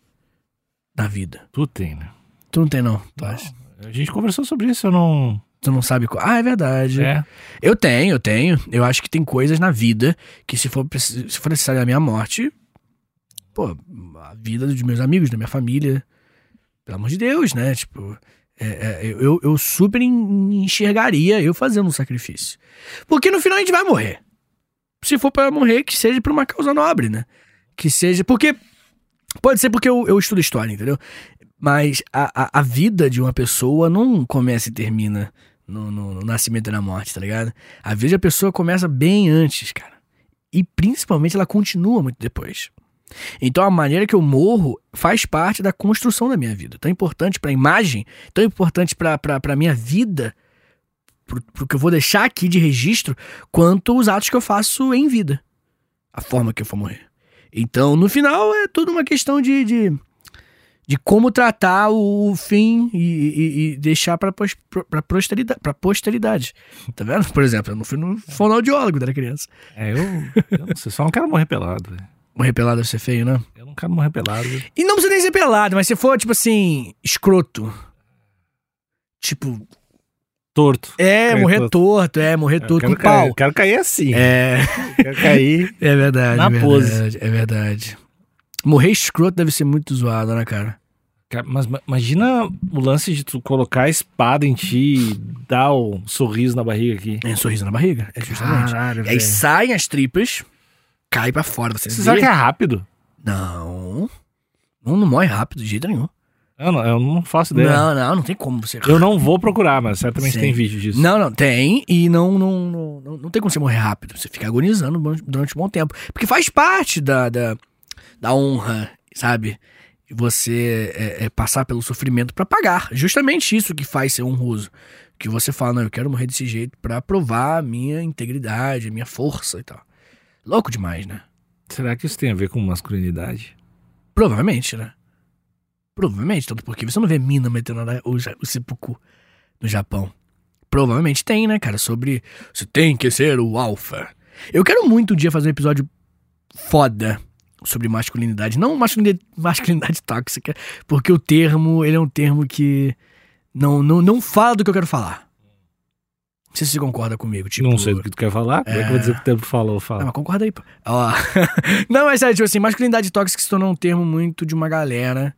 Na vida. Tu tem, né? Tu não tem, não, tu acha? A gente conversou sobre isso, eu não. Tu não sabe qual. Ah, é verdade. É. Eu tenho, eu tenho. Eu acho que tem coisas na vida que se for, se for necessário a minha morte, pô, a vida dos meus amigos, da minha família, pelo amor de Deus, né? Tipo, é, é, eu, eu super en- enxergaria eu fazendo um sacrifício. Porque no final a gente vai morrer. Se for pra morrer, que seja por uma causa nobre, né? Que seja. Porque. Pode ser porque eu, eu estudo história, entendeu? Mas a, a, a vida de uma pessoa não começa e termina no, no- no nascimento e na morte, tá ligado? A vida da pessoa começa bem antes, cara. E principalmente ela continua muito depois. Então a maneira que eu morro faz parte da construção da minha vida. Tão importante pra imagem, tão importante pra, pra minha vida, pro que eu vou deixar aqui de registro, quanto os atos que eu faço em vida. A forma que eu for morrer. Então, no final, é tudo uma questão de, de, de como tratar o fim e, e- e deixar pra, pos- pra, posteridade, pra posteridade. Tá vendo? Por exemplo, eu não fui no fonoaudiólogo era criança. É, eu, eu não sei, só não quero morrer pelado. Morrer pelado deve ser feio, né? Eu não quero morrer pelado. E não precisa nem ser pelado, mas se for, tipo assim, escroto. Tipo, Torto. é, Cair morrer torto. torto, é, morrer torto com pau. cair, quero cair assim. É, Quero cair. (laughs) é verdade. Na é pose. verdade, É verdade. Morrer escroto deve ser muito zoado, né, cara? Mas ma- imagina o lance de tu colocar a espada em ti e dar o sorriso na barriga aqui. É um sorriso na barriga, é justamente. Caralho, e aí saem as tripas, cai pra fora. Você, Você sabe que é rápido? Não. Não, não morre rápido de jeito nenhum. Eu não, eu não faço ideia. Não, não, não tem como você. Eu não vou procurar, mas certamente Sim. tem vídeo disso. Não, não, tem. E não, não, não, não, não tem como você morrer rápido. Você fica agonizando durante- um bom tempo. Porque faz parte da, da, da honra, sabe? Você é, é, passar pelo sofrimento pra pagar. Justamente isso que faz ser honroso. Que você fala, não, eu quero morrer desse jeito pra provar a minha integridade, a minha força e tal. Louco demais, né? Será que isso tem a ver com masculinidade? Provavelmente, né? Provavelmente, tanto porque você não vê mina metendo o, o seppuku no Japão. Provavelmente tem, né, cara? Sobre você tem que ser o alfa. Eu quero muito um dia fazer um episódio foda sobre masculinidade. Não masculinidade, masculinidade tóxica, porque o termo, ele é um termo que não, não, não fala do que eu quero falar. Não sei se você concorda comigo. Tipo, não sei do que tu quer falar. Como é que eu vou dizer que o tempo falou? Fala. mas concorda aí, pô. Ó. (laughs) não, mas sério, tipo assim, masculinidade tóxica se tornou um termo muito de uma galera.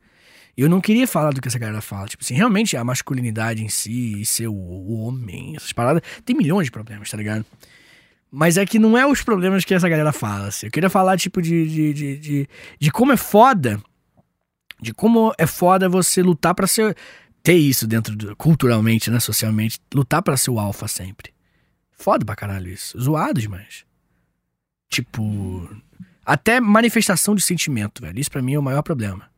Eu não queria falar do que essa galera fala. Tipo assim, realmente a masculinidade em si, e ser o, homem, essas paradas, tem milhões de problemas, tá ligado? Mas é que não é os problemas que essa galera fala. Assim. Eu queria falar, tipo, de, de, de, de, de como é foda. De como é foda você lutar pra ser. Ter isso dentro do, culturalmente, né? Socialmente. Lutar pra ser o alfa sempre. Foda pra caralho isso. Zoado demais. Tipo. Até manifestação de sentimento, velho. Isso pra mim é o maior problema.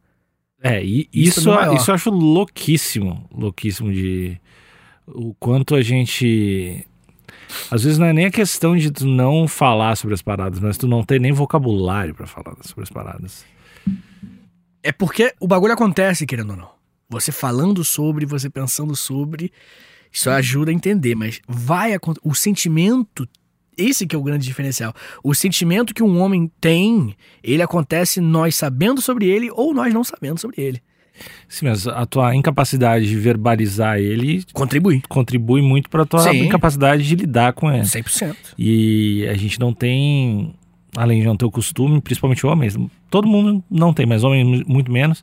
É, e Isso isso, é maior. isso eu acho louquíssimo. Louquíssimo de. O quanto a gente. Às vezes não é nem a questão de tu não falar sobre as paradas, mas tu não ter nem vocabulário pra falar sobre as paradas. É porque o bagulho acontece, querendo ou não. Você falando sobre, você pensando sobre, isso ajuda a entender, mas vai acontecer. O sentimento, esse que é o grande diferencial. O sentimento que um homem tem, ele acontece nós sabendo sobre ele ou nós não sabendo sobre ele. Sim, mas a tua incapacidade de verbalizar ele Contribui. contribui muito pra tua Sim. incapacidade de lidar com ele. 100%. E a gente não tem, além de não ter o costume, principalmente homens, todo mundo não tem, mas homens muito menos.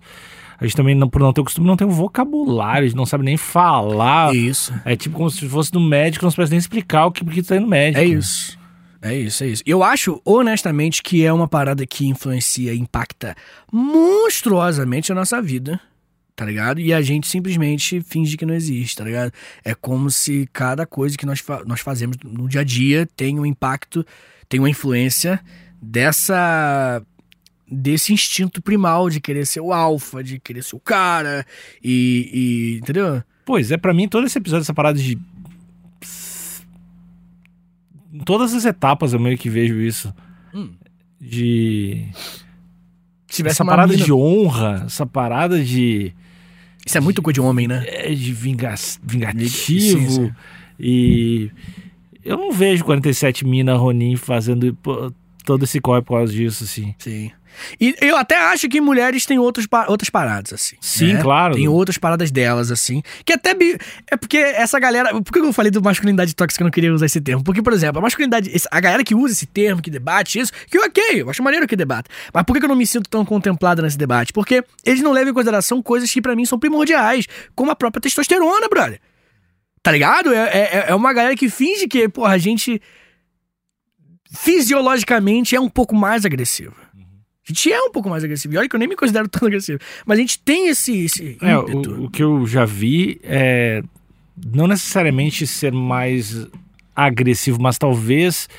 A gente também, não- por não ter o costume, não tem o vocabulário, a gente não sabe nem falar. Isso. É tipo como se fosse no médico, não se nem explicar o que tu tá indo no médico. É isso. É isso, é isso. Eu acho, honestamente, que é uma parada que influencia, impacta monstruosamente a nossa vida, tá ligado? E a gente simplesmente finge que não existe, tá ligado? É como se cada coisa que nós, fa- nós fazemos no dia a dia tem um impacto, tem uma influência dessa. desse instinto primal de querer ser o alfa, de querer ser o cara, e. e entendeu? Pois é, pra mim, todo esse episódio, essa parada de. Em todas as etapas eu meio que vejo isso. Hum. De. Essa parada mina- de honra, essa parada de. Isso é muito coisa de homem, né? é, de vinga- vingativo. Sim, sim. E eu não vejo 47 Mina Ronin fazendo todo esse corre por causa disso, assim. Sim. E eu até acho que mulheres têm outros, outras paradas, assim. Sim, né? claro. Tem outras paradas delas, assim. Que até. bi- É porque essa galera. Por que eu falei do masculinidade tóxica? Eu não queria usar esse termo. Porque, por exemplo, a masculinidade. A galera que usa esse termo, que debate isso, que ok, eu acho maneiro que debate. Mas por que eu não me sinto tão contemplado nesse debate? Porque eles não levam em consideração coisas que pra mim são primordiais, como a própria testosterona, brother. Tá ligado? É, é, é uma galera que finge que, porra, a gente fisiologicamente é um pouco mais agressivo. A gente é um pouco mais agressivo. E olha que eu nem me considero tão agressivo. Mas a gente tem esse, esse É, o, o que eu já vi é não necessariamente ser mais agressivo, mas talvez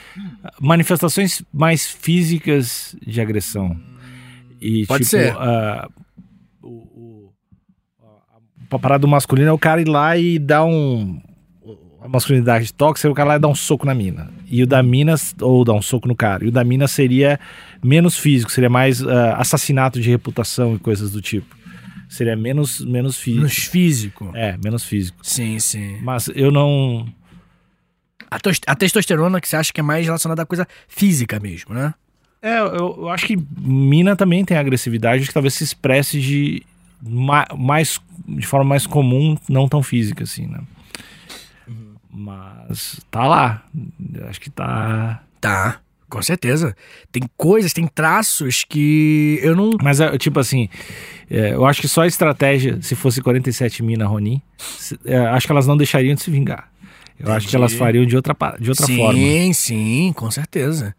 manifestações mais físicas de agressão. E, Pode tipo, ser. ah, o, o- a parada do masculino é o cara ir lá e dar um. Masculinidade tóxica é o cara lá dar um soco na mina. E o da mina, ou dar um soco no cara. E o da mina seria menos físico, seria mais ah, assassinato de reputação e coisas do tipo. Seria menos, menos físico. Nos físico. É, menos físico. Sim, sim. Mas eu não. A, a testosterona que você acha que é mais relacionada à coisa física mesmo, né? É, eu, eu acho que mina também tem agressividade que talvez se expresse de ma- mais de forma mais comum, não tão física assim, né? Mas tá lá. Eu acho que tá. Tá. Com certeza. Tem coisas, tem traços que eu não. Mas, é, tipo assim, é, eu acho que só a estratégia, se fosse 47 mina Ronin, se- é, acho que elas não deixariam de se vingar. Eu acho que elas Entendi. fariam de outra, de outra sim, forma. sim, com certeza.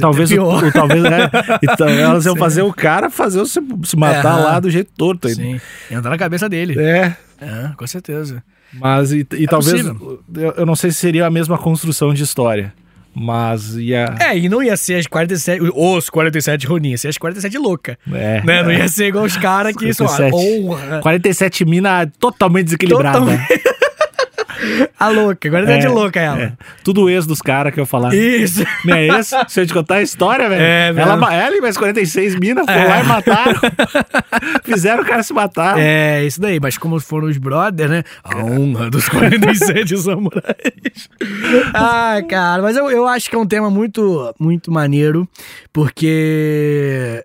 Talvez, o, o- talvez é, (laughs) então, elas iam Sim. fazer o cara fazer você se matar Aham. lá do jeito torto ainda. Sim. Entrar na cabeça dele. É, É, com certeza. Mas e, e talvez possível. eu, não sei se seria a mesma construção de história, mas ia É, e não ia ser as 47. Os 47 Ronin, ia ser as 47 louca. é, Né? Não ia ser igual os caras que são. 47. Honra. 47 mina totalmente desequilibrada. Totalmente. A louca, 47 É, louca ela. é. Tudo ex dos caras que eu falar. Isso. Minha ex, se eu te contar a história, velho. É, ela, mesmo. ela e mais 46 minas foram É. lá e mataram. (laughs) Fizeram o cara se matar. É, isso daí, mas como foram os brothers, né? A honra dos 47 (laughs) samurais. ah, cara, mas eu, eu acho que é um tema muito, muito maneiro, porque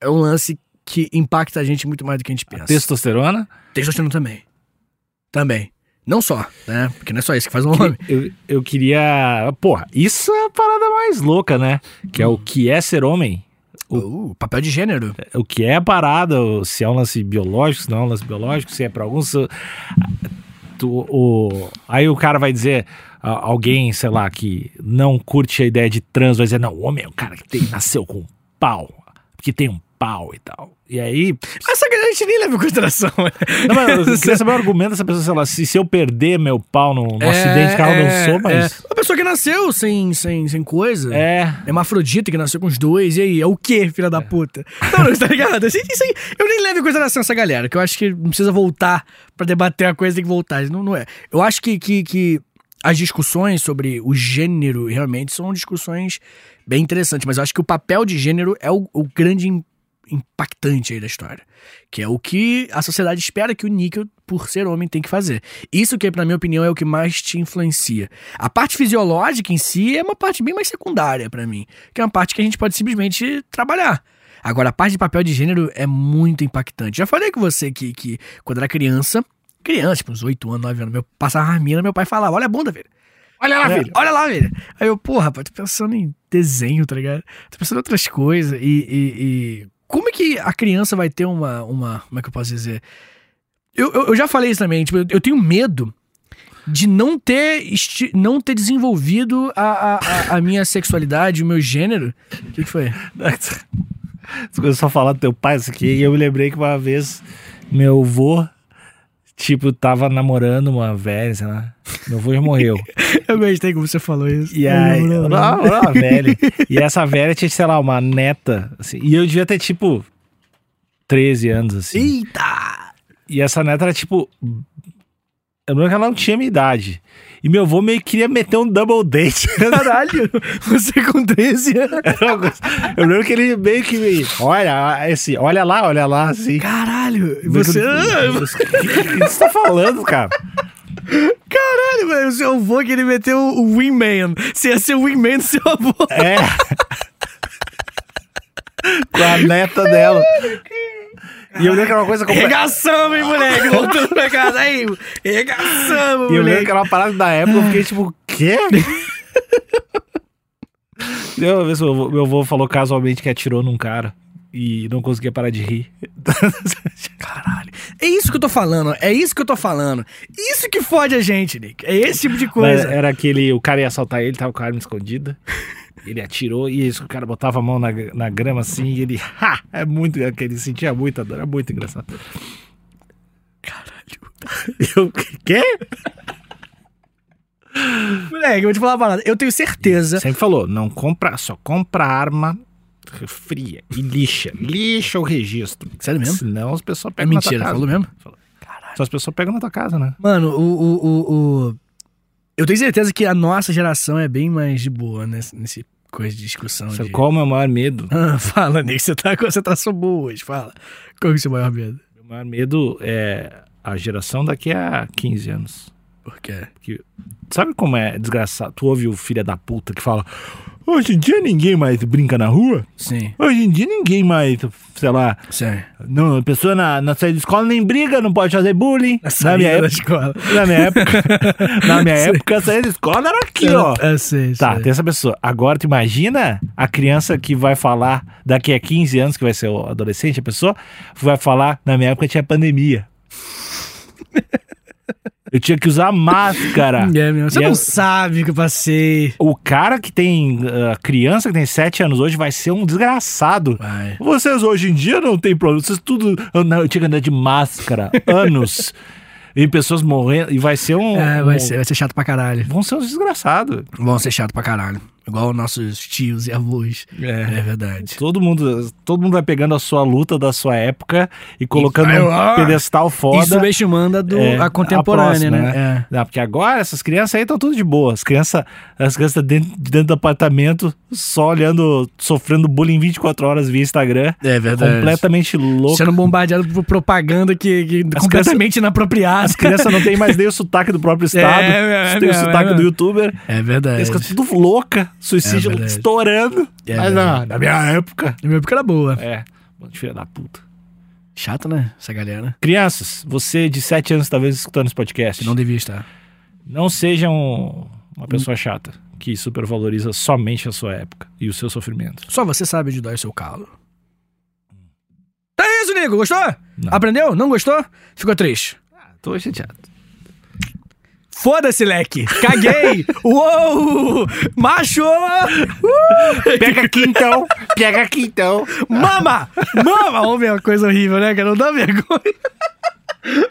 é um lance que impacta a gente muito mais do que a gente pensa. Testosterona. Testosterona também. Também. Não só, né? Porque não é só isso que faz um homem. Eu, eu queria. Porra, isso é a parada mais louca, né? Que é o que é ser homem. Uh, papel de gênero. O que é a parada, o- se é um lance biológico, se não é um lance biológico, se é pra alguns. tu- o, aí o cara vai dizer, a- alguém, sei lá, que não curte a ideia de trans, vai dizer, não, o homem é o cara que tem- nasceu com um pau, que tem um pau e tal. E aí. Que a gente nem leva em consideração. né? Não, mas eu queria saber o (laughs) argumento dessa pessoa, sei lá, se, se eu perder meu pau no, no É, acidente de carro, eu é, não sou, mas. é. Uma pessoa que nasceu sem, sem, sem coisa. É. Hermafrodita que nasceu com os dois, e aí? É o quê, filha da puta? Não, não, tá ligado? Assim, isso aí, eu nem levo em consideração essa galera, que eu acho que não precisa voltar pra debater a coisa, tem que voltar. Não, não é. Eu acho que, que, que as discussões sobre o gênero realmente são discussões bem interessantes, mas eu acho que o papel de gênero é o, o grande impactante aí da história. Que é o que a sociedade espera que o níquel, por ser homem, tem que fazer. Isso que, na minha opinião, é o que mais te influencia. A parte fisiológica em si é uma parte bem mais secundária pra mim. Que é uma parte que a gente pode simplesmente trabalhar. Agora, a parte de papel de gênero é muito impactante. Já falei com você que, que quando era criança, criança, tipo uns 8 anos, 9 anos, meu, passava a mina, meu pai falava, olha a bunda, velho. Olha lá, É, filho. Olha lá, velho. Aí eu, porra, rapaz, tô pensando em desenho, tá ligado? Tô pensando em outras coisas. E, e- e como é que a criança vai ter uma. uma como é que eu posso dizer? Eu, eu, eu já falei isso também. Tipo, eu, tenho medo de não ter, não ter desenvolvido a, a, a- minha sexualidade, o meu gênero. O que, que foi? Você começou a falar do teu pai, isso aqui, e eu me lembrei que uma vez meu avô, tipo, tava namorando uma velha, sei lá. Meu avô já morreu. (laughs) Eu gostei como você falou isso. E aí, uma velha. (laughs) E essa velha tinha, sei lá, uma neta, assim, e eu devia ter, tipo, 13 anos, assim. Eita! E essa neta era, tipo, eu lembro que ela não tinha minha idade. E meu avô meio que queria meter um double date. (laughs) Caralho! Você com 13 anos. eu lembro que ele meio que, olha, esse, olha lá, olha lá, assim. Caralho! Você. Ah, O que, que você tá falando, cara? Caralho, velho, o seu avô que ele meteu o Wingman. Você ia ser o Wingman do seu avô. É. (laughs) Com a neta dela. E eu lembro que era uma coisa completa. Regaçamos, hein, moleque? Voltando pra casa aí. Regaçamos, E eu lembro moleque. que era uma parada da época, eu fiquei tipo, quê? Deu uma vez meu avô, meu avô falou casualmente que atirou num cara e não conseguia parar de rir. (laughs) Caralho. É isso que eu tô falando, é isso que eu tô falando. Isso que fode a gente, Nick. É esse tipo de Mas coisa. era aquele, o cara ia assaltar ele, tava com a arma escondida. Ele atirou e isso, o cara botava a mão na, na grama assim e ele, ha! É muito, ele sentia muita dor, é muito engraçado. Caralho. (laughs) Eu, quê? Moleque, eu vou te falar uma parada. Eu tenho certeza. Sempre falou, não compra, só compra arma fria e lixa. Lixa o registro. Sério mesmo? Senão as pessoas É pegam na tua mentira, casa. falou mesmo? Só as pessoas pegam na tua casa, né? Mano, o, o, o, o- Eu tenho certeza que a nossa geração é bem mais de boa nesse, nesse coisa de discussão. Sabe de... qual é o meu maior medo? (laughs) Ah, fala, Nick, você tá, você tá só boa hoje, fala. Qual é o seu maior medo? Meu maior medo é a geração daqui a 15 anos. Por quê? Que- sabe como é desgraçado? Tu ouve o filho da puta que fala: Hoje em dia ninguém mais brinca na rua. Sim, Hoje em dia ninguém mais, sei lá, sim. não, a pessoa na, na saída da escola nem briga, não pode fazer bullying. Na minha da época, escola. na minha época, (laughs) na minha época, a saída da escola era aqui, ó. Eu sei, Tá, sei. tem essa pessoa. Agora, tu imagina a criança que vai falar daqui a 15 anos, que vai ser o adolescente, a pessoa vai falar, na minha época tinha pandemia. Eu tinha que usar máscara. (laughs) É, meu. Você E não eu- sabe o que eu passei. O cara que tem, a criança que tem 7 anos hoje vai ser um desgraçado. Vai. Vocês hoje em dia não tem problema, vocês tudo. Eu, não, eu tinha que andar de máscara, (laughs) anos. e pessoas morrendo, e vai ser um. É, vai um- ser, vai ser chato pra caralho. Vão ser uns desgraçados. Vão ser chato pra caralho. Igual nossos tios e avós. É. É verdade. Todo mundo, todo mundo vai pegando a sua luta da sua época e colocando um pedestal E foda. subestimando a, do, É, a contemporânea, próxima, né? Não, porque agora essas crianças aí estão tudo de boa. As crianças, as crianças dentro, dentro do apartamento, só olhando, sofrendo bullying 24 horas via Instagram. É, é verdade. Completamente louco. Sendo bombardeado por propaganda que, que As completamente inapropriada. As crianças não têm mais nem o sotaque do próprio (laughs) estado. É, é, tem o é, sotaque é. do youtuber. É verdade. Eles ficam tudo louca, suicídio É estourando. É Mas não, na minha época. Na minha época era boa. É, mano, filha da puta. Chato, né? Essa galera. Crianças, você de 7 anos talvez escutando esse podcast. Não devia estar. Não seja um- uma pessoa chata que supervaloriza somente a sua época e o seu sofrimento. Só você sabe dói o seu calo. É isso, Nico. Gostou? Não. Aprendeu? Não gostou? Ficou triste. Tô chateado. Foda-se, leque. Caguei. (laughs) Uou! Macho! Pega aqui então! Pega aqui então! Mama! Mama! Homem é uma coisa horrível, né, cara? Não dá vergonha.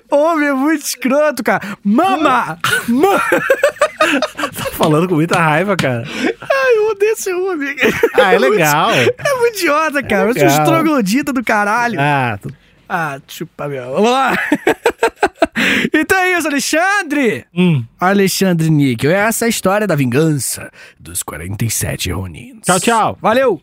Homem é muito escroto, cara. Mama! Mama! (laughs) Tá falando com muita raiva, cara. Ai, eu odeio esse homem. Ah, é legal. É muito idiota, cara. É um legal. estroglodita do caralho. Ah, tu- Ah, chupa, meu. Vamos lá. (laughs) então é isso, Alexandre. hum. Alexandre Níquel. Essa é a história da vingança dos 47 Ronins. Tchau, tchau. Valeu.